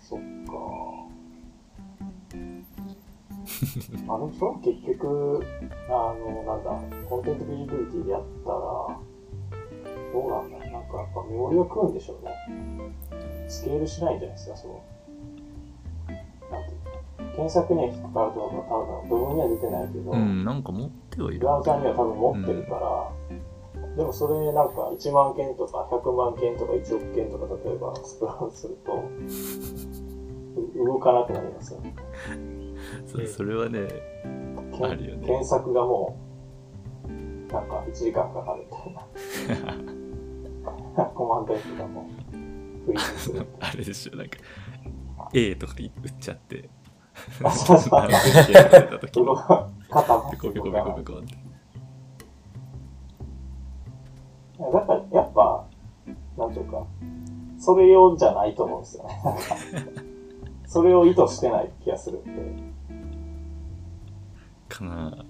そっか。あの人結局、あの、なんだ、コンテンツビジビリティでやったら、どうなんだなんかやっぱメモリが食うんでしょうね。スケールしないんじゃないですか、その。検索には引っかかると思う多分、部分には出てないけど、うんなんか持ってはいるブラウザには多分持ってるから、でもそれなんか1万件とか100万件とか1億件とか例えばスクロールすると、う動かなくなりますよね。そうそれはねあるよね検索がもう、なんか1時間かかるみたいな。コマンド F がもう、フリーズする。あれでしょなんか A とか打っちゃって。肩もピコピコピコピコってだ。から、やっぱ、なんていうか、それ用じゃないと思うんですよね。なんかそれを意図してない気がするんで。かな。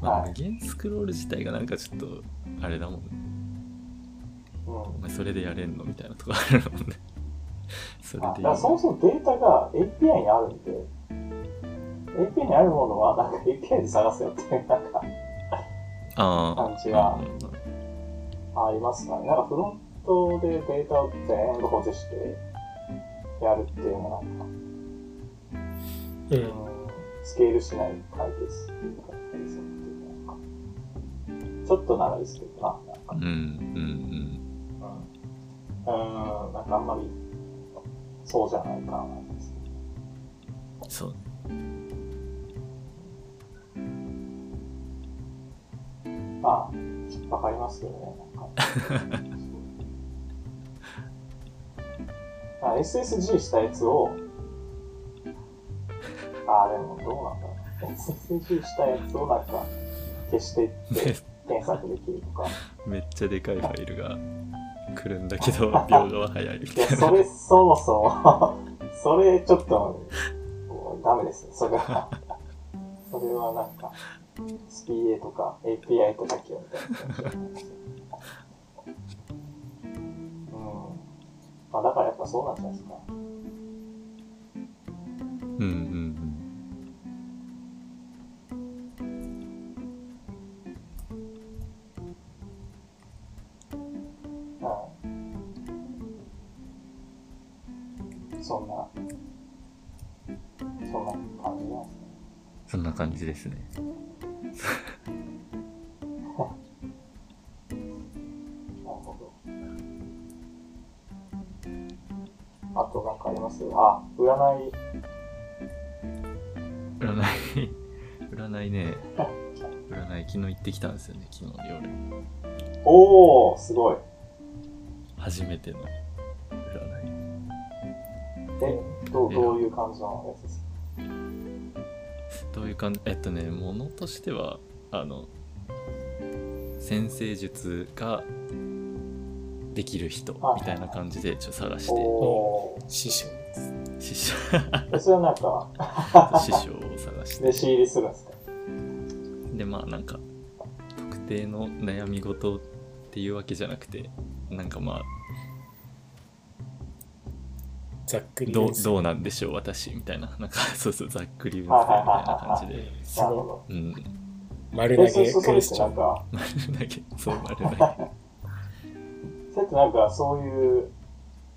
まあはい。無限スクロール自体がなんかちょっとあれだもんね。うん。お前それでやれんのみたいなとこあるもんね それでいい。からそもそもデータが API にあるんで、API にあるものは、なんか API で探せよっていう、なんか、ああ感じはうんうんうん。ありますかね。なんかフロントでデータを全部保持してやるっていうのはなんか、うん。うん、スケールしない解決っていうか、ちょっと長いですけどな、なんか。うんうん。うん、うん、なんかあんまり、そうじゃないかなんですそうど。まあ、わかりますけどね、なんか。あ SSG したやつを、あ、でもどうなんだろう。SSG したやつをなんか消していって検索できるとか。めっちゃでかいファイルが来るんだけど 描画は早いみたいなそれそもそも、それちょっと、ダメですね、それは。それはなんか、SPA とか API とかみたいな。うん。まあだからやっぱそうなんじゃないですか。そんな、そんな感じなんですね。そんな感じですね。なるほど。あとなんかあります？あ、占い、占い。占いね。占い昨日行ってきたんですよね昨日の夜。おー、すごい。初めての占いえ、どう、どういう感じの？やつですかどういう感じ？えっとねものとしてはあの先生術ができる人みたいな感じでちょっと探して。師匠。です。師匠。え、それはなんか、師匠を探して。弟子入りするんですか？でまあなんか特定の悩み事っていうわけじゃなくてなんかまあざっくりどうです。どうなんでしょう私みたいな。なんか そうそうざっくり分析みたいな感じで。すごうん。い丸投ど。え、そげクエスチョン。なんか、丸投げ。そう丸投げ。それってなんかそういう、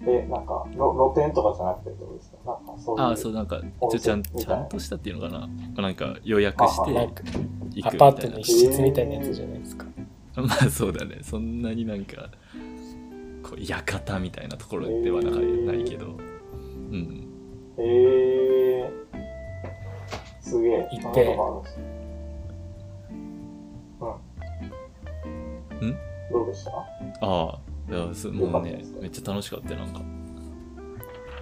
え、なんか、ろ露店とかじゃなくてってことですか？なんかそういう。ああそうなんか温ちょちゃんちゃんとしたっていうのかな？なんか予約して行くみアたいな。パートの一室みたいなやつじゃないですか。まあそうだね。そんなになんかこう館みたいなところではなかへーないけどうんえー、すげえ。行って。うん。ん。どうでした？ああ、いや、すもうね、めっちゃ楽しかったよ、なんか。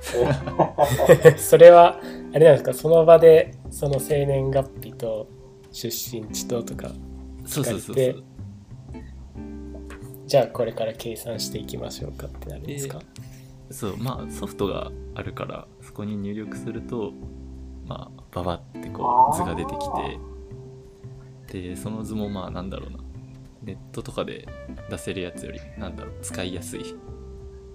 それはあれなんですかその場でその生年月日と出身地ととかそうそうそう。じゃあこれから計算していきましょうかってなるんですか、そう、まあ、ソフトがあるから、そこに入力すると、まあ、ババってこう、図が出てきて、で、その図もまあ、なんだろうな、ネットとかで出せるやつより、なんだろう、使いやすい。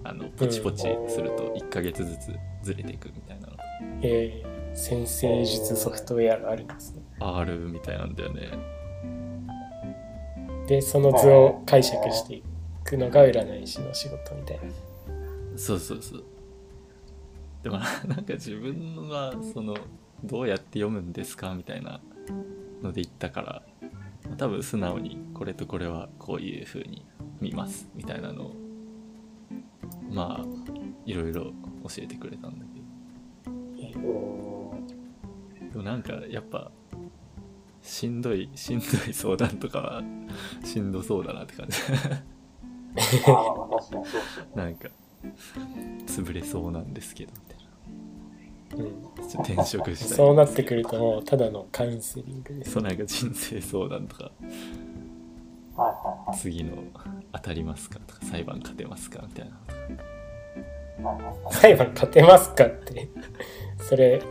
あの、ポチポチすると1ヶ月ずつずれていくみたいなの。えー。先生術ソフトウェアがあるんですね。があるみたいなんだよね。でその図を解釈していくのが占い師の仕事みたいなそうそうそう。でもななんか自分はそのどうやって読むんですかみたいなので言ったから多分素直にこれとこれはこういう風に見ますみたいなのをまあいろいろ教えてくれたんだけどでもなんかやっぱしんどいしんどい相談とかはしんどそうだなって感じ。なんか潰れそうなんですけどみたいな。ーうん、ちょっと転職したい。そうなってくるともうただのカウンセリングです。そうなんか人生相談とか。はいはいはい。次の当たりますかとか裁判勝てますかみたいな。はいはいはい裁判勝てますかって。それ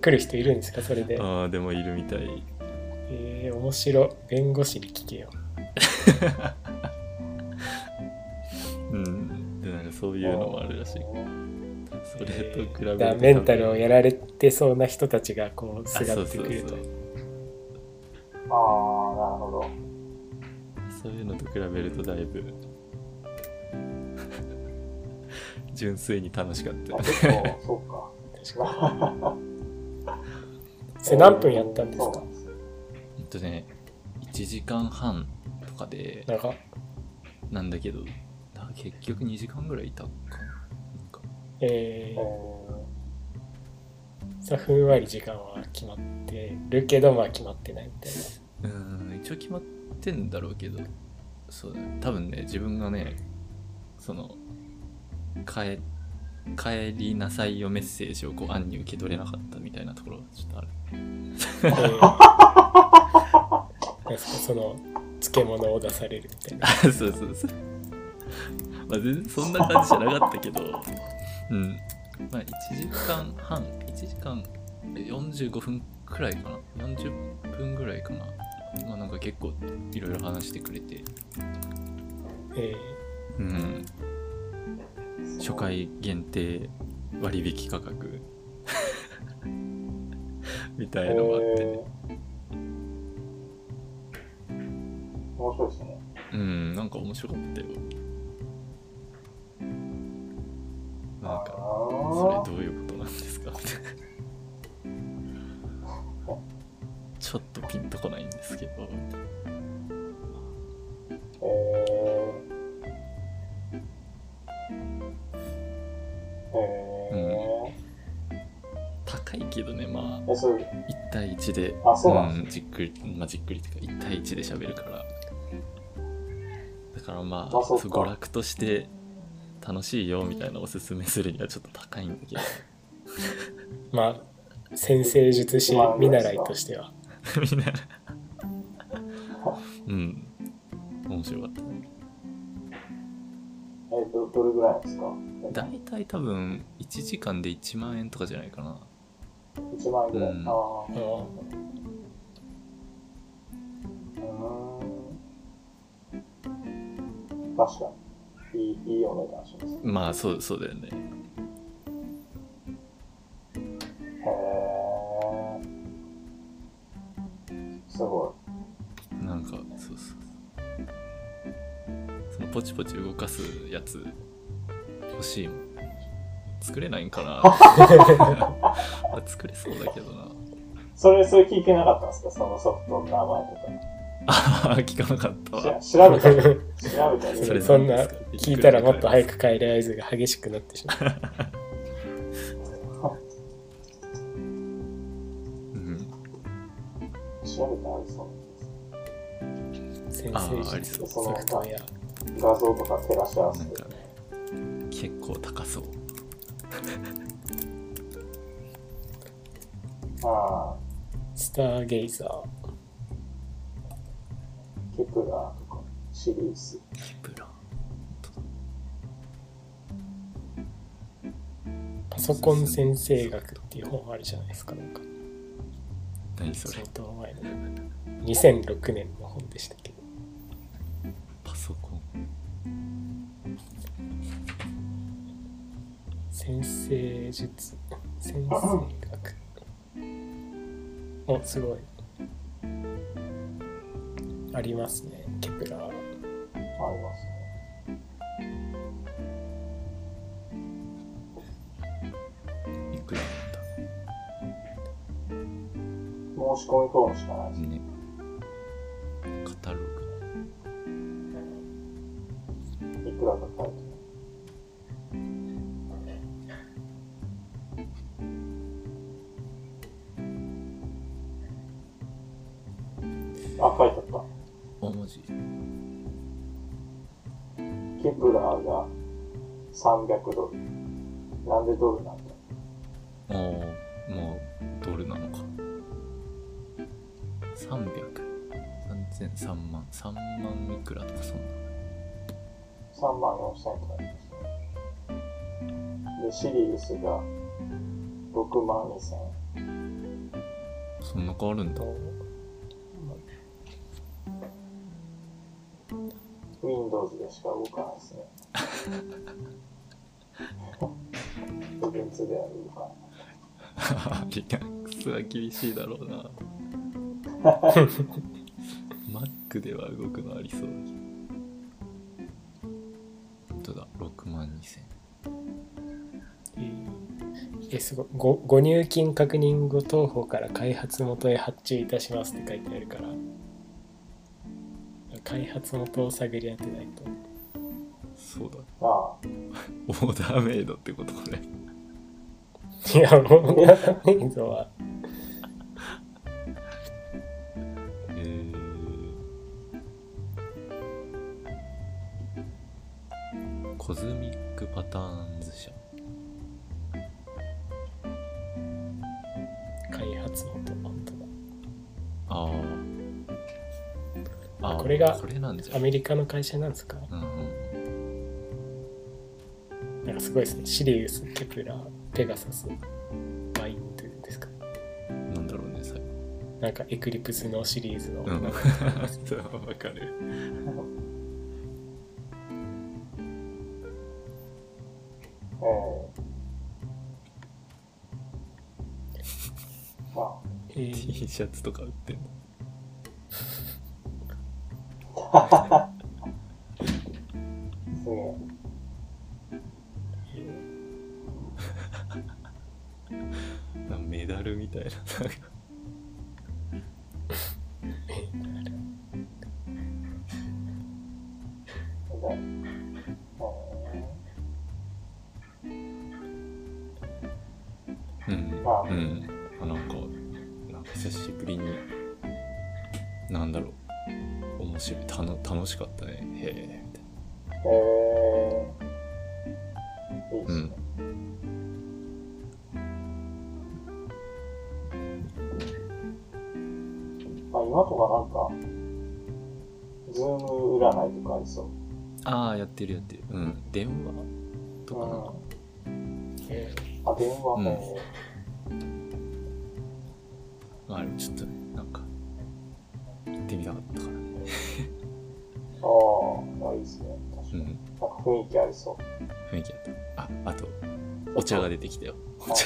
来る人いるんですか？それで。ああでもいるみたい。えー、面白い。弁護士に聞けよ そういうのもあるらしい。それと比べるとだからメンタルをやられてそうな人たちがこうすあがそうそうそうってくると。ああ、なるほど。そういうのと比べるとだいぶ 純粋に楽しかった。そうか。確かに。それ何分やったんですか？そうなんですよほんとね1時間半とかでなんかなんだけどな結局2時間ぐらいいたか。ななんかええー、さふんわり時間は決まってるけどまあ決まってないみたいな。うん一応決まってんだろうけどそうだね。多分ね自分がねその帰帰りなさいよメッセージをこう暗に受け取れなかったみたいなところがちょっとある。えー。その漬物を出されるみたいな。そうそうそうまあ全然そんな感じじゃなかったけど。うん。まあ1時間半1時間45分くらいかな。40分ぐらいかな。まあなんか結構いろいろ話してくれて。えうん。初回限定割引価格。みたー、いのがあって、えー。面白いですね。うんなんか面白かったよなんかそれどういうことなんですか？みたいなちょっとピンとこないんですけど。みたいけどねまあー、え、それ、1対1でうなんん、じっくりまあじっくりっていうか1対1で喋るから。だからまああそうか。娯楽として楽しいよみたいなおすすめするにはちょっと高いんだけどー、まあ先生術師見習いとしてはみんなうん面白かったえど、どれぐらいですか？大体多分1時間で1万円とかじゃないかな ?1 万円ぐらい？うんああ。あうーん。確かに。いい、いいお値段します。まあそうそうだよね。へえ。すごなんかそうそう。そのポチポチ動かすやつ欲しいもん作れないんかなあ 作れそうだけどな。い。それ、それ聞いてなかったんですか？そのソフトの名前とああ聞かなかったわ。調べた。ら、調べた。ら それそんな聞いたらもっと早く帰る合図が激しくなってしまう。うん。調べたらありそう先あーあ生そうソフトウェア。画像とか照らし合わせて。なんか。結構高そうあスターゲイザー。あ、ケプラーとか、シリウス。ケプラパソコン先生学っていう本あるじゃないですか。なんか何それ？相当前の。2006年の本でしたけど。パソコン先生術。先生学。お、すごい。ありますね。ケプラー。ありますね。いくらなん申し込みフォームしかないですだねカタログいくらか書いてない。あ、書いてあった。あマジケプラーが300ドル。なんでドルなんだ？ああまあドルなのか3003000 3万3万いくらとかそんな ?3 万4千円とかありますね。で、シリウスが6万2千円。そんな変わるんだ Windows でしか動かないですね。電通では動かない。リナックスは厳しいだろうな。Mac では動くのありそうだけど。本当だ？6万2000えすごい。ごご入金確認後当方から開発元へ発注いたしますって書いてあるから開発元を探り当てないと。そうだ。ああ、オーダーメイドってことこれいやもうメイドは。えー、 Cosmic Patterns 社。開発元本当だ。あああーこれがアメリカの会社なんですかうんうんなんかすごいですね。シリウスケプラーペガサスマインドゥですか。なんだろうね最後なんかエクリプスのシリーズの。うん。そうわかる。T シャツとか売ってんのすげえ。なメダルみたいな、うん。まあうん。あなんかなんか久しぶりになんだろう。面白いたの楽しかったね。へえ。みたいー、え。ー、いいですね。まあ、今とかなんか、ズーム占いとかありそう。なああやってるやってる。うん。電話とかなんか。え。あ、電話うん。ね。あれちょっとねなんか行ってみたかったから雰囲気ありそう。雰囲気あった。ああとお茶が出てきたよ。お茶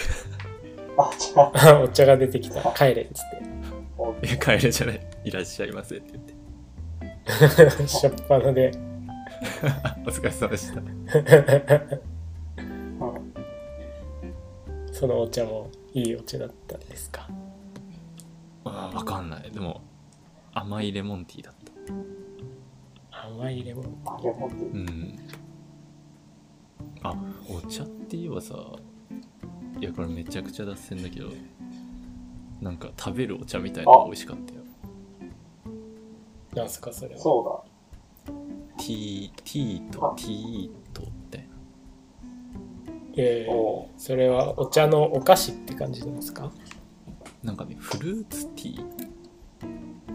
あ、じゃあ、ーお茶が出てきた。帰れっつっおいや帰れじゃない。いらっしゃいませって言って。て しょっぱなで。お疲れ様でした。う んそのお茶もいいお茶だったんですか？あわかんない。でも甘いレモンティーだった。甘いレモン。あ、レモンティー。うん。あお茶って言えばさいやこれめちゃくちゃ脱線だけどなんか食べるお茶みたいなのが美味しかったよ。なんすかそれは？そ T, T と T とみたいな。えーおそれはお茶のお菓子って感じなんですか？なんかね、フルーツティー、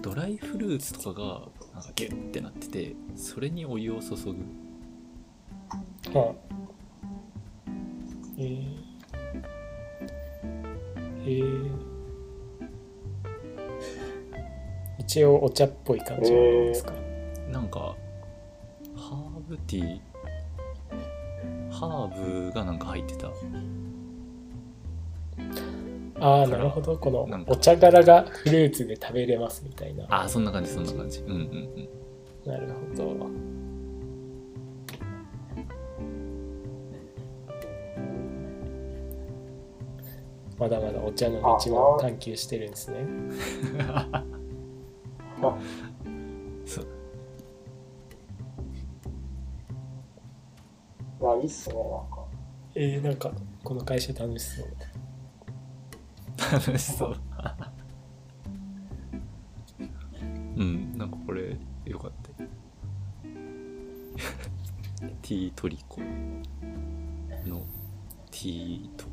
ドライフルーツとかがなんかギュッてなってて、それにお湯を注ぐ。はあえー、えー、一応お茶っぽい感じなんですか、なんか、ハーブティー、ハーブがなんか入ってた。ああなるほど。このお茶柄がフルーツで食べれますみたいな。ああ、そんな感じ、そんな感じ。うんうんうん。なるほどまだまだお茶の道も探求してるんですねそう。い、いいっすね、なんか。えー、なんかこの会社楽しそう楽しそう。うん、なんかこれ、よかった。ティートリコのティーと、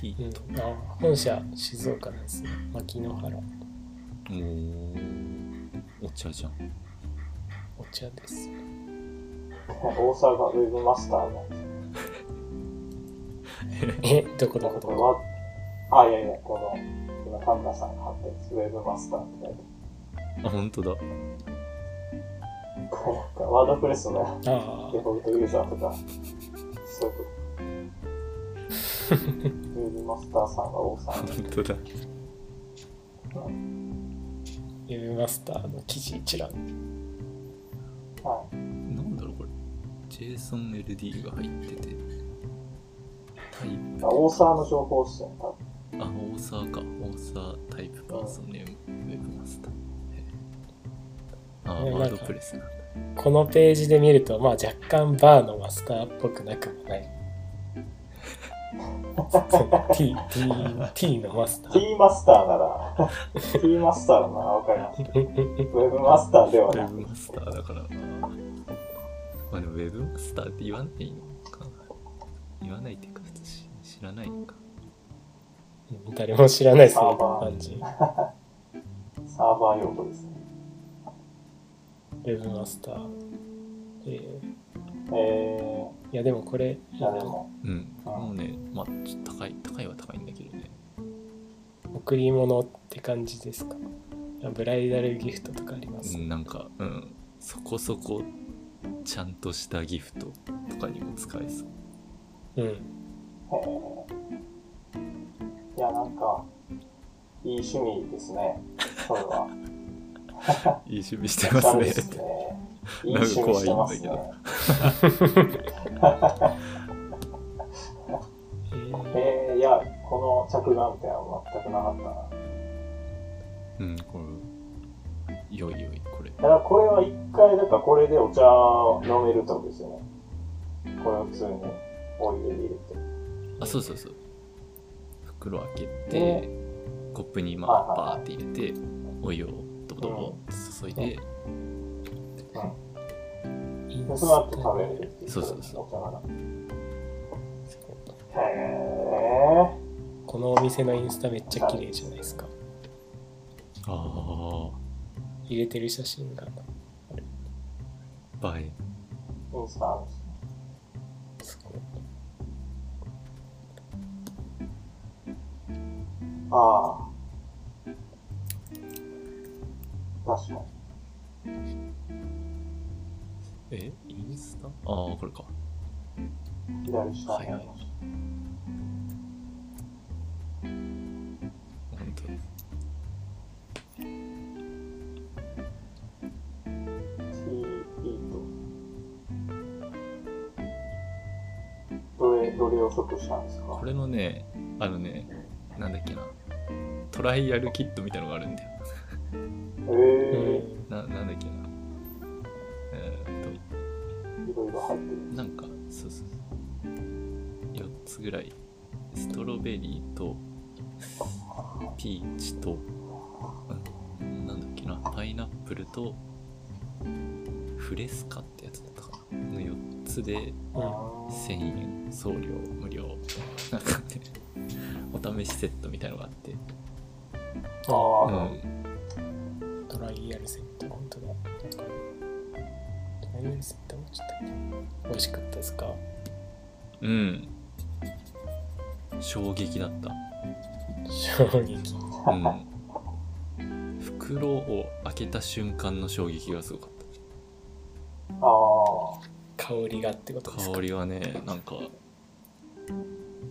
ティーと、うん、あ本社静岡なんですね牧之原もう、お茶じゃん。お茶です大沢がウェブマスターの。えどこどこどこれこは、あ、いやいや、この、今、田村さんが貼ってる。ウェブマスターって書いてあ、本当だ。これなんか、ワードプレスのあデフォルトユーザーとか、そういうこと。ウェブマスターさんが大沢本に。当だ。あウェブマスターの記事一覧はい。なんだろうこれ。JSONLD が入ってて。タイプ。大沢の情報っすね、多分。あ、大沢か。大沢タイプパーソンネーム、ウェブマスター。あ、ねワードプレスなんだ。このページで見るとまあ若干バーのマスターっぽくなくもない T, T, T のマスター T マスターなら、T マスターならわかります。ウェブマスターではウない。ェブマスターだからな。まあでもウェブマスターって言わないのかな。言わないっていうか、普通し知らないのか。誰も知らないですねサーバー感じ サーバー用語ですね。ウェブマスターえーえいやでもこれー、いやでも、うん。もうね、まあちょっと高い、高いは高いんだけどね。贈り物って感じですか？ブライダルギフトとかあります、うんなんか、うん。そこそこ、ちゃんとしたギフトとかにも使えそう。うん、えー、いや、なんか、いい趣味ですね。それは。いい趣味してますね。いい趣味してますなんねか。え ーえー、いや、この着眼点は全くなかったな。うん、これ、よいよい、これ。だからこれは一回、だからこれでお茶を飲めるとですよね。これを普通にお湯で入れて。あ、そうそうそう。袋開けてで、コップにまあ、バーって入れて、お湯をドボドボ注いで、で、インスそう。そうそう。へこのお店のインスタめっちゃ綺麗じゃないですかあ入れてる写真があ、映え。ー、インスタ。すごいああ。確かに。え？インスタああ、これか。左下にありまし本当だ。た。T、E と。どれ、どれを即したんですか？これのね、あのね、なんだっけな。トライアルキットみたいなのがあるんだよ。えうんな、なんだっけな。えーっー、いろいろ入ってる。と、なんか、そうそうそう。4つぐらい。ストロベリーと、ピーチと、うんなんだっけな。パイナップルとフレスカってやつだったかなの4つでうん1000円送料無料なんかねお試しセットみたいのがあってあうあ、んトライアルセット、本当だ。なんかトライアルセットもちょっと美味しかったですか？うん。衝撃だった。衝撃。うん。袋を開けた瞬間の衝撃がすごかっああ、香りがってことですか？た香りはねなんか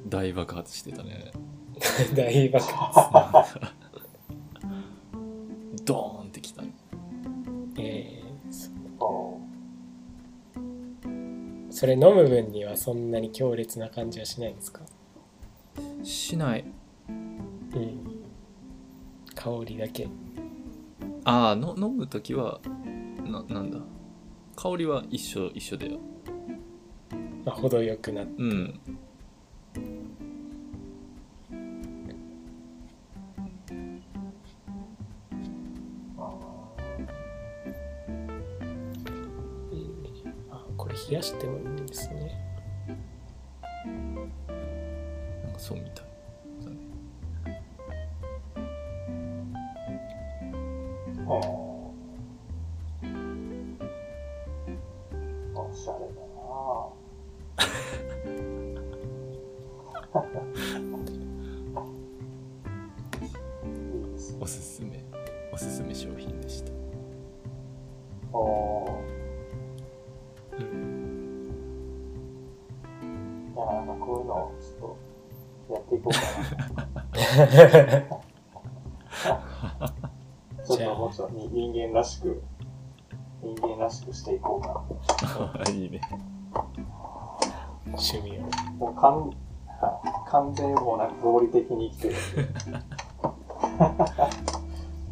大爆発してたね。大爆発。ドそれ飲む分にはそんなに強烈な感じはしないんですか？しないうん。香りだけ。ああの飲む時はななんだ？香りは一緒一緒だよまあ、程よくなって。うん冷やしてもいいんですね。なんかそうみたいだねあ、へえ。おしゃれだな。おすすめおすすめ商品でしたおーこういうのをちょっとやっていこうかな。ちょっともうちょっとに人間らしく、人間らしくしていこうかな。いいね趣味を。もう完、はい完全にもうなんか合理的に生きてる。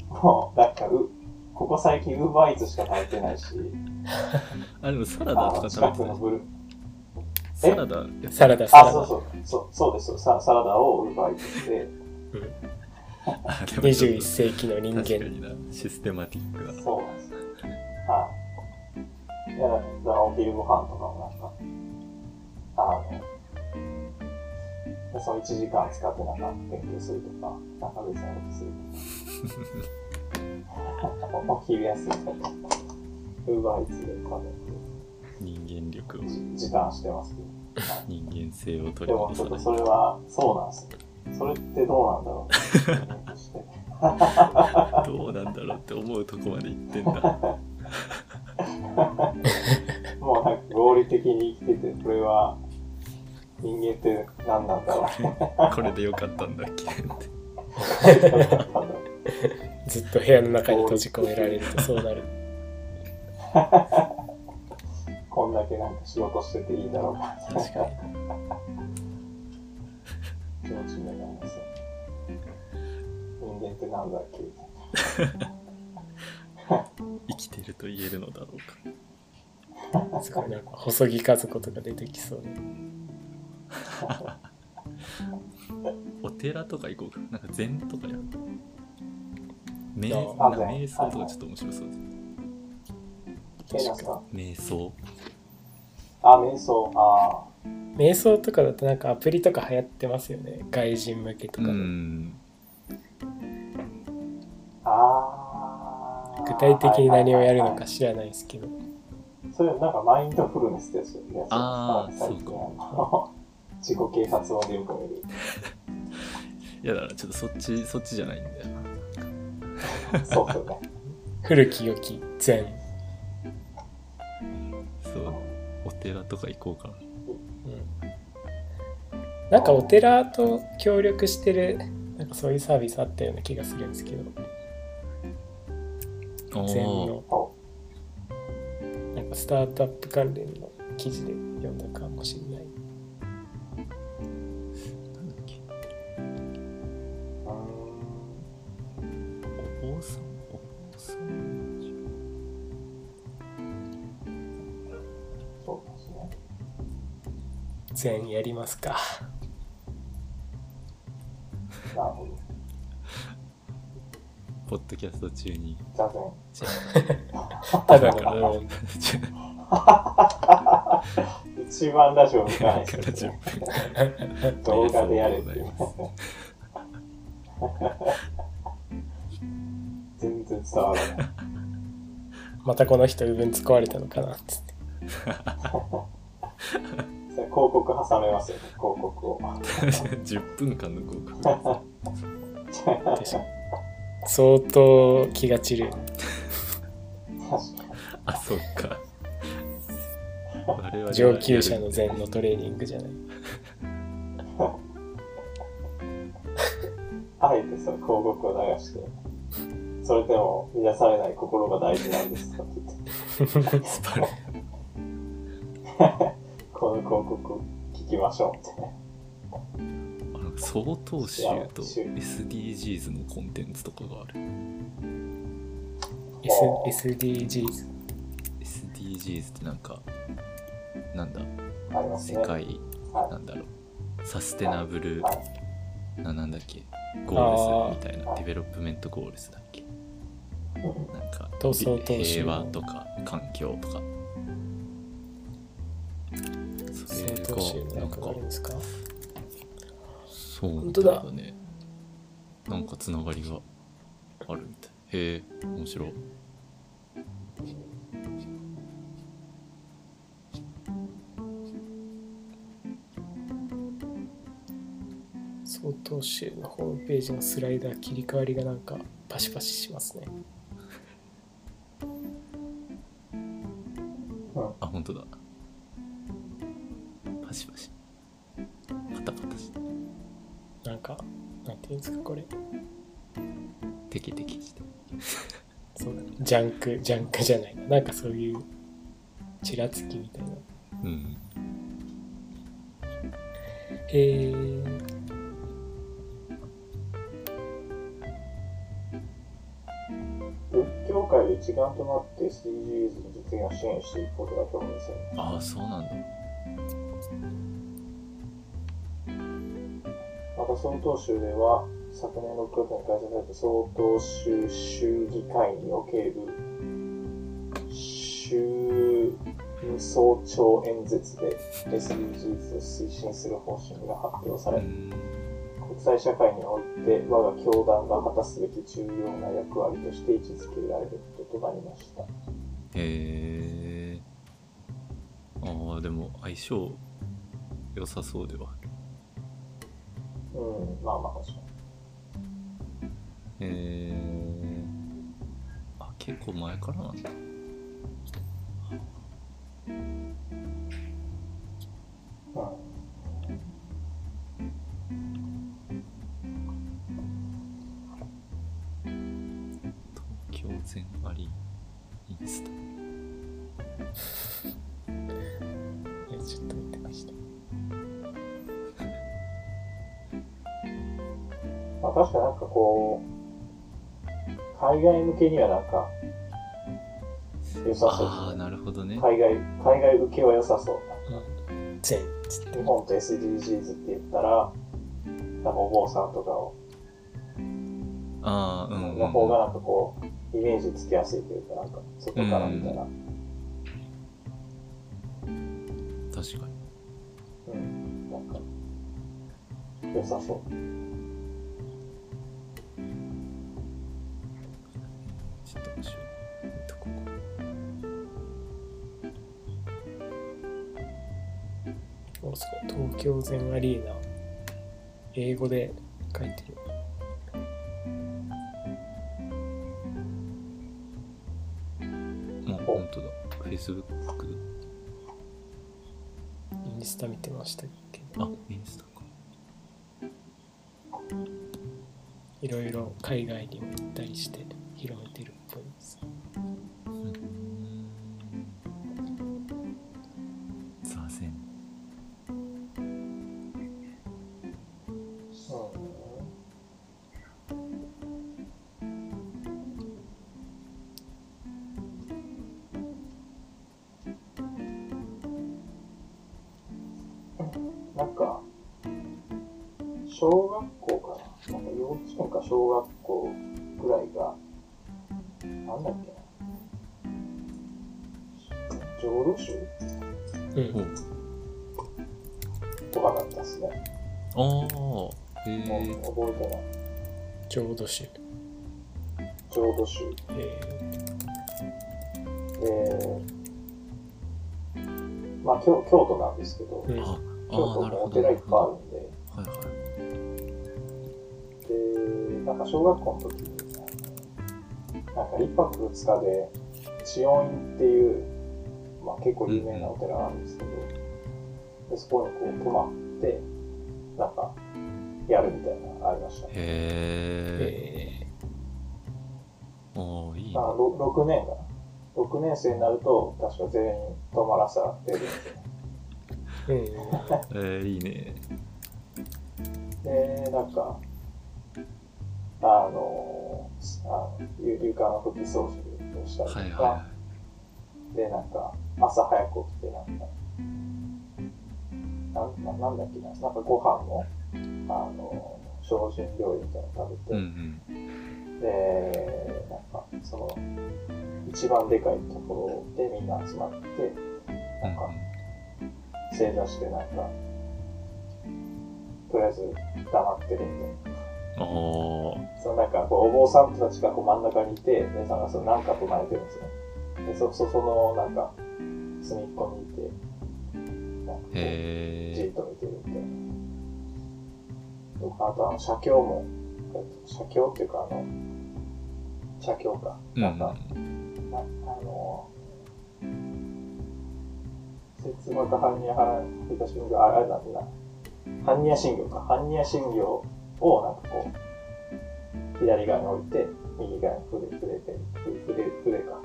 もう、なんかう、ここ最近ウーバーイーツしか食べてないし、あでもサラダとか食べてたサラダサラダ、サあ、ラダ。そうそう、そうそうですよ。ササラダをウーバーイーツでもちょっ21と世紀の人確か間。になシステマティックだそうなんですよ。はい。いや、だからお昼ご飯とかもなんか、あの、その1時間使ってなんか勉強するとか、なんか別のことするとか。おお昼休みとか、ウーバーイーツで食人間力を時短してますけど。はい人間性を取でり戻さないもちょっとそれは、そうなんですよ。それってどうなんだろう。どうなんだろうって思うとこまで行ってんだもうなんか合理的に生きてて、これは人間って何なんだろうこれでよかったんだっけって ずっと部屋の中に閉じ込められるとそうなる。こんだけなんか仕事してていいだろうか。確かに。気持ちになりますよ。人間ってなんだっけ？生きてると言えるのだろうか。すごいなんか細木和子とか出てきそうで。お寺とか行こうか。なんか禅とかやる。瞑想とかちょっと面白そうですえ、なんすか瞑想あ、瞑想。あ瞑想とかだとなんかアプリとか流行ってますよね。外人向けとうかあ。ああ。具体的に何をやるのかはいはい知らないですけど。はいそれなんかマインドフルネスですよね。あー最近そうか自己啓発音でよく見る。いやだからちょっとそっちそっちじゃないんだよなそうですよね。古き良き禅。寺とか行こうかな。うん。なんかお寺と協力してるなんかそういうサービスあったような気がするんですけど。お禅ーのおなんかスタートアップ関連の記事で読んだかもしれない禅やりますかなるほど。ポッドキャスト中に。座禅。ただの無音。あ、一番ラジオ見今ないから人10分。動画でやれって 全然伝わらない。またこの人、部分使われたのかなっつって。それ広告挟めますよね、広告を。ます。10分間の広告。相当気が散る。あ、そっか。上級者の禅のトレーニングじゃない。あえてその広告を流して、それでも乱されない心が大事なんですとか言って、スパルこの広告聞きましょうってね。あの総統集と集 SDGs のコンテンツとかがある。S SDGs。SDGs ってなんか、なんだ、ね。世界、はいなんだろう、サステナブル、はい。ななんだっけ、ゴールズみたいな、デベロップメントゴールズだっけ？なんか、平和とか環境とか。そ相れ当集が、なんかなんか？そう本当だね。なんかつながりがあるみたい。へえ、面白い。相当集のホームページのスライダー切り替わりがなんかパシパシしますね。あ、本当だ。パシパシ。パタパタして。なんか、なんていうんですか、これ。チカチカして。そうジャンク、ジャンクじゃないな。なんかそういう、ちらつきみたいな。うん。へー。仏教界で一丸となって SDGs の実現を支援していくことが表明されまああ、そうなんだ。総統州では昨年6月に開催された総統州州議会における州総長演説で SDGs を推進する方針が発表され、国際社会において我が教団が果たすべき重要な役割として位置づけられることとなりました。へえ。ああ、でも相性良さそうでは。うん、まあまあ確かに。ええ。あ、結構前からなんだ。海外向けにはなんか、良さそうああ、なるほどね。海外、海外受けは良さそう。全つって日。本と SDGs って言ったら、なんかお坊さんとかを、ああ、うん、うん。の方がなんかこう、イメージつきやすいというか、なんか、外から見たら、確かに。うん、なんか、良さそう。ちょっと面白い。見とこおすごい東京全アリーナ。英語で書いてる。う。もう本当だ。Facebook インスタ見てましたけど、あ、インスタか。いろいろ海外にも行ったりして広めてる浄土宗。浄土宗。えで、まあ京京都なんですけど、ーうん。あ京あ都なるほど。もお寺いっぱいあるんで、はいはいで、なんか小学校の時に、なんか一泊二日で、千音院っていう、まあ結構有名なお寺があるんですけど、でそこにこう泊まって、やるみたいなありました。へええ。ああいいあなろ6年かな。6年生になると、確か全員泊まらされるんで。すよ。えー、いいね。で、なんか、あの、あのゆ床の拭き掃除をしたりとか、はいはで、なんか、朝早く起きて、なんか、なんななんだっけな、なんかご飯も、あの、精進料理みたいなの食べて、うんうんで、なんか、その、一番でかいところでみんな集まって、なんか、正座して、なんか、とりあえず黙ってるみたいな。ああそのなんか、こう、お坊さんたちがこう真ん中にいて、で、なんかそのなんか唱えてるんですよね。で、そ、そ、その、なんか、隅っこにいて、なんかじへっと見てるみたいな。とか、あとあの、写経も、えっと写経っていうか、あの、写経か。えなんか、なあの、節幕般若波羅蜜心経、ああれなんだな。般若心経か。般若心経をなんかこう、左側に置いて、右側に筆、筆で、筆、筆か。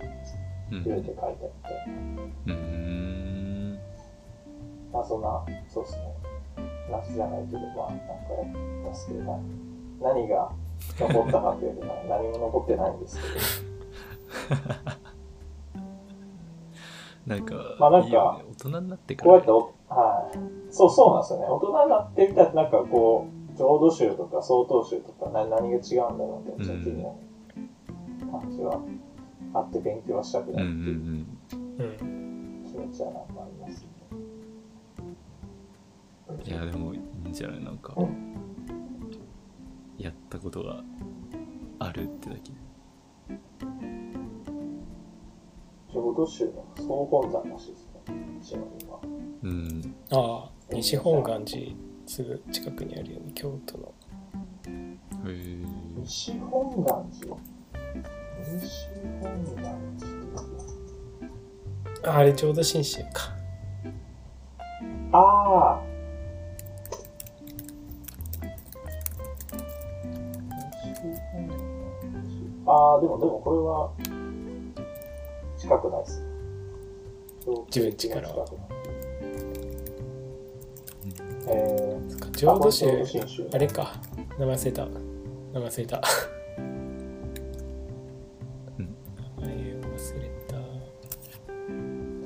うん筆で書いてあって。うーんまあそんな、そうですね。夏じゃないけど、まあなんかやったっすけど、な何が残ったかっていうと、何も残ってないんですけど。なんか、まあなんかいいよね大人になってかこうやらってお、はい。そう、そうなんですよね。大人になってみたら、なんかこう、浄土宗とか曹洞宗とか、な何が違うんだろうって、ちょっと気になる感じはあって、勉強はしたくうんうないっていう気持ちはなんかありますいやでもいいんじゃない？なんかうん。やったことがあるってだけ。で浄土宗の総本山らしいですね。うん。ああ西本願寺すぐ近くにあるよね京都の。へえ西本願寺？西本願寺あれ浄土真宗か。ああああ、でも、でもこれは、近くないっす。自分家からは。近くない。えー、浄土宗あれか。名前忘れた。名前忘れた。うん。名前を忘れた。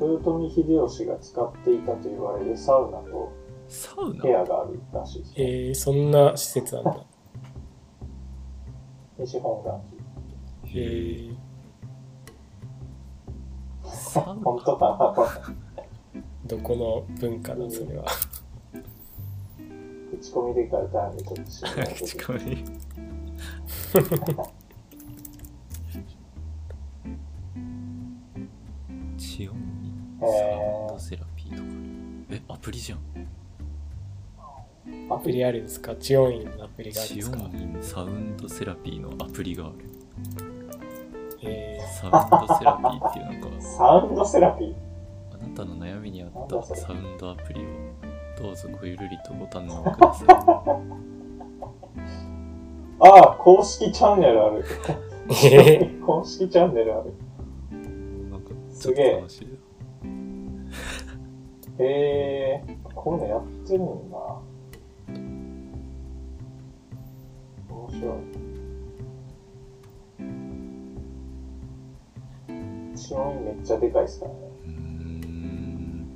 豊臣秀吉が使っていたと言われるサウナとサウナ？部屋があるらしいです、えー、そんな施設なんだ。西本願へえ。本当か どこの文化だそれは。口コミで書いてあるんで、ちょっと知らないけど。確かにチオンにサウンドセラピーとか。えアプリじゃん。アプリあるんですか？チオンインのアプリがあるんでチオすかンにサウンドセラピーのアプリがあるえサウンドセラピーっていうなんかサウンドセラピーあなたの悩みに合ったサウンドアプリをどうぞごゆるりとご堪能くださいああ、公式チャンネルある。公式チャンネルある。なんかちょすげえへえー、こういうのやってるんだ。面白い。シめっちゃでかいっすからね。うーん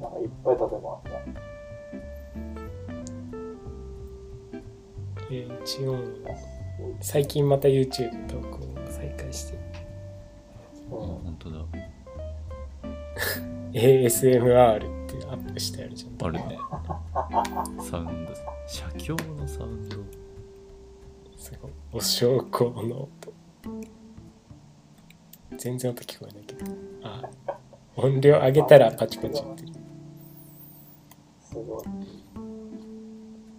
なんかいっぱい建物あって。ー、チオンイン最近また YouTube 投稿を再開して本当だ ASMR ってアップしてあるじゃん。あるねサウンド写経のサウンドすごい。お焼香の音。全然音聞こえないけど。あ、音量上げたらパチパチ言ってる。すごい。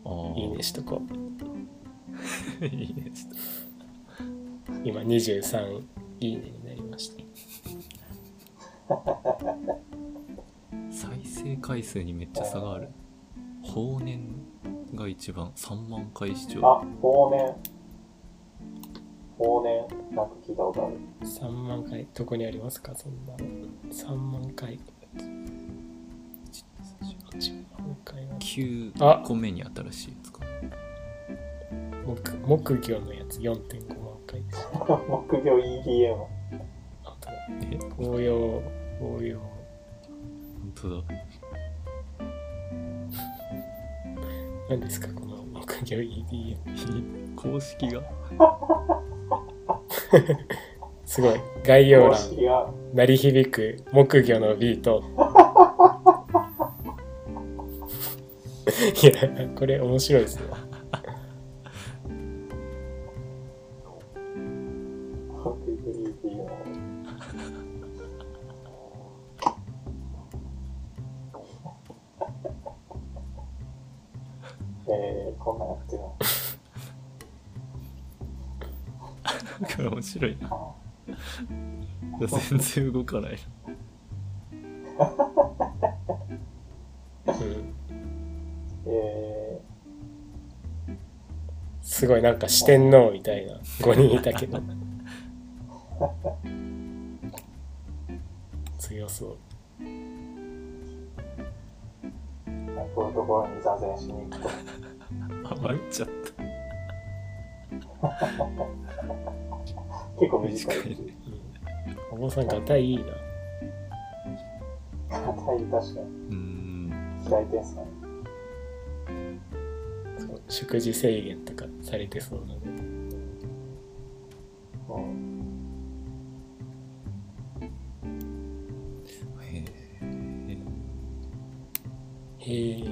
ああいいねしとこう。いいねちょっと今23いいねになりました。再生回数にめっちゃ差がある法年が一番3万回視聴あ、往年。往年、なんか聞いたことある？3万回、どこにありますか？そんな。3万回。1万回は9個目に新しいやつか木木魚のやつ4.5万回です。木魚 EDM。あと、え紅葉、紅葉。本当だ 何ですかこの木魚 EDM。公式が？すごい。概要公欄、鳴り響く木魚のビート。いや、これ面白いですね。全然動かない。うん。えすごいなんか四天王みたいな5人いたけど。強そう。ー、こういうところに座禅しに行くと。余っちゃった。結構短いし。短いねお坊さんガタイいいな硬い確かに。うーん開いてんすかね。そう食事制限とかされてそうなのでうん。へえへえ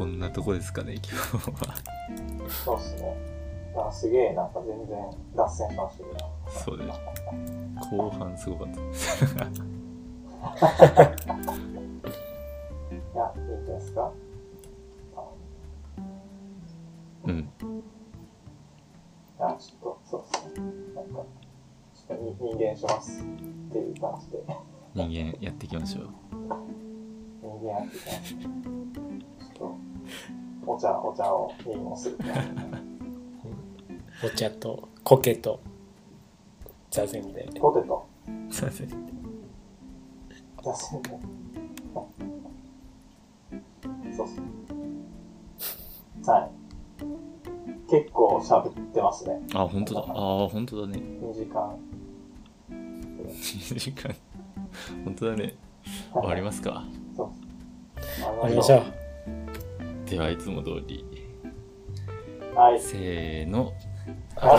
こんなとこですかね今日はそうっすね。あすげえ、なんか全然脱線しましたけど。そうです後半すごかったです いや、いいんですか？うんちょっと、そうっすね。なんか、ちょっとに人間しますっていう感じで、人間やっていきましょう人間やっていきます。ちょっと、お茶、お茶を飲もす。お茶と苔と座禅でポテト、すいません座禅で。そうっすね。はい。結構喋ってますね。あ本当だあ本当だね2時間。2時間本当だね終わりますかそう。終わりましょうではいつも通り。はい。せーの。あ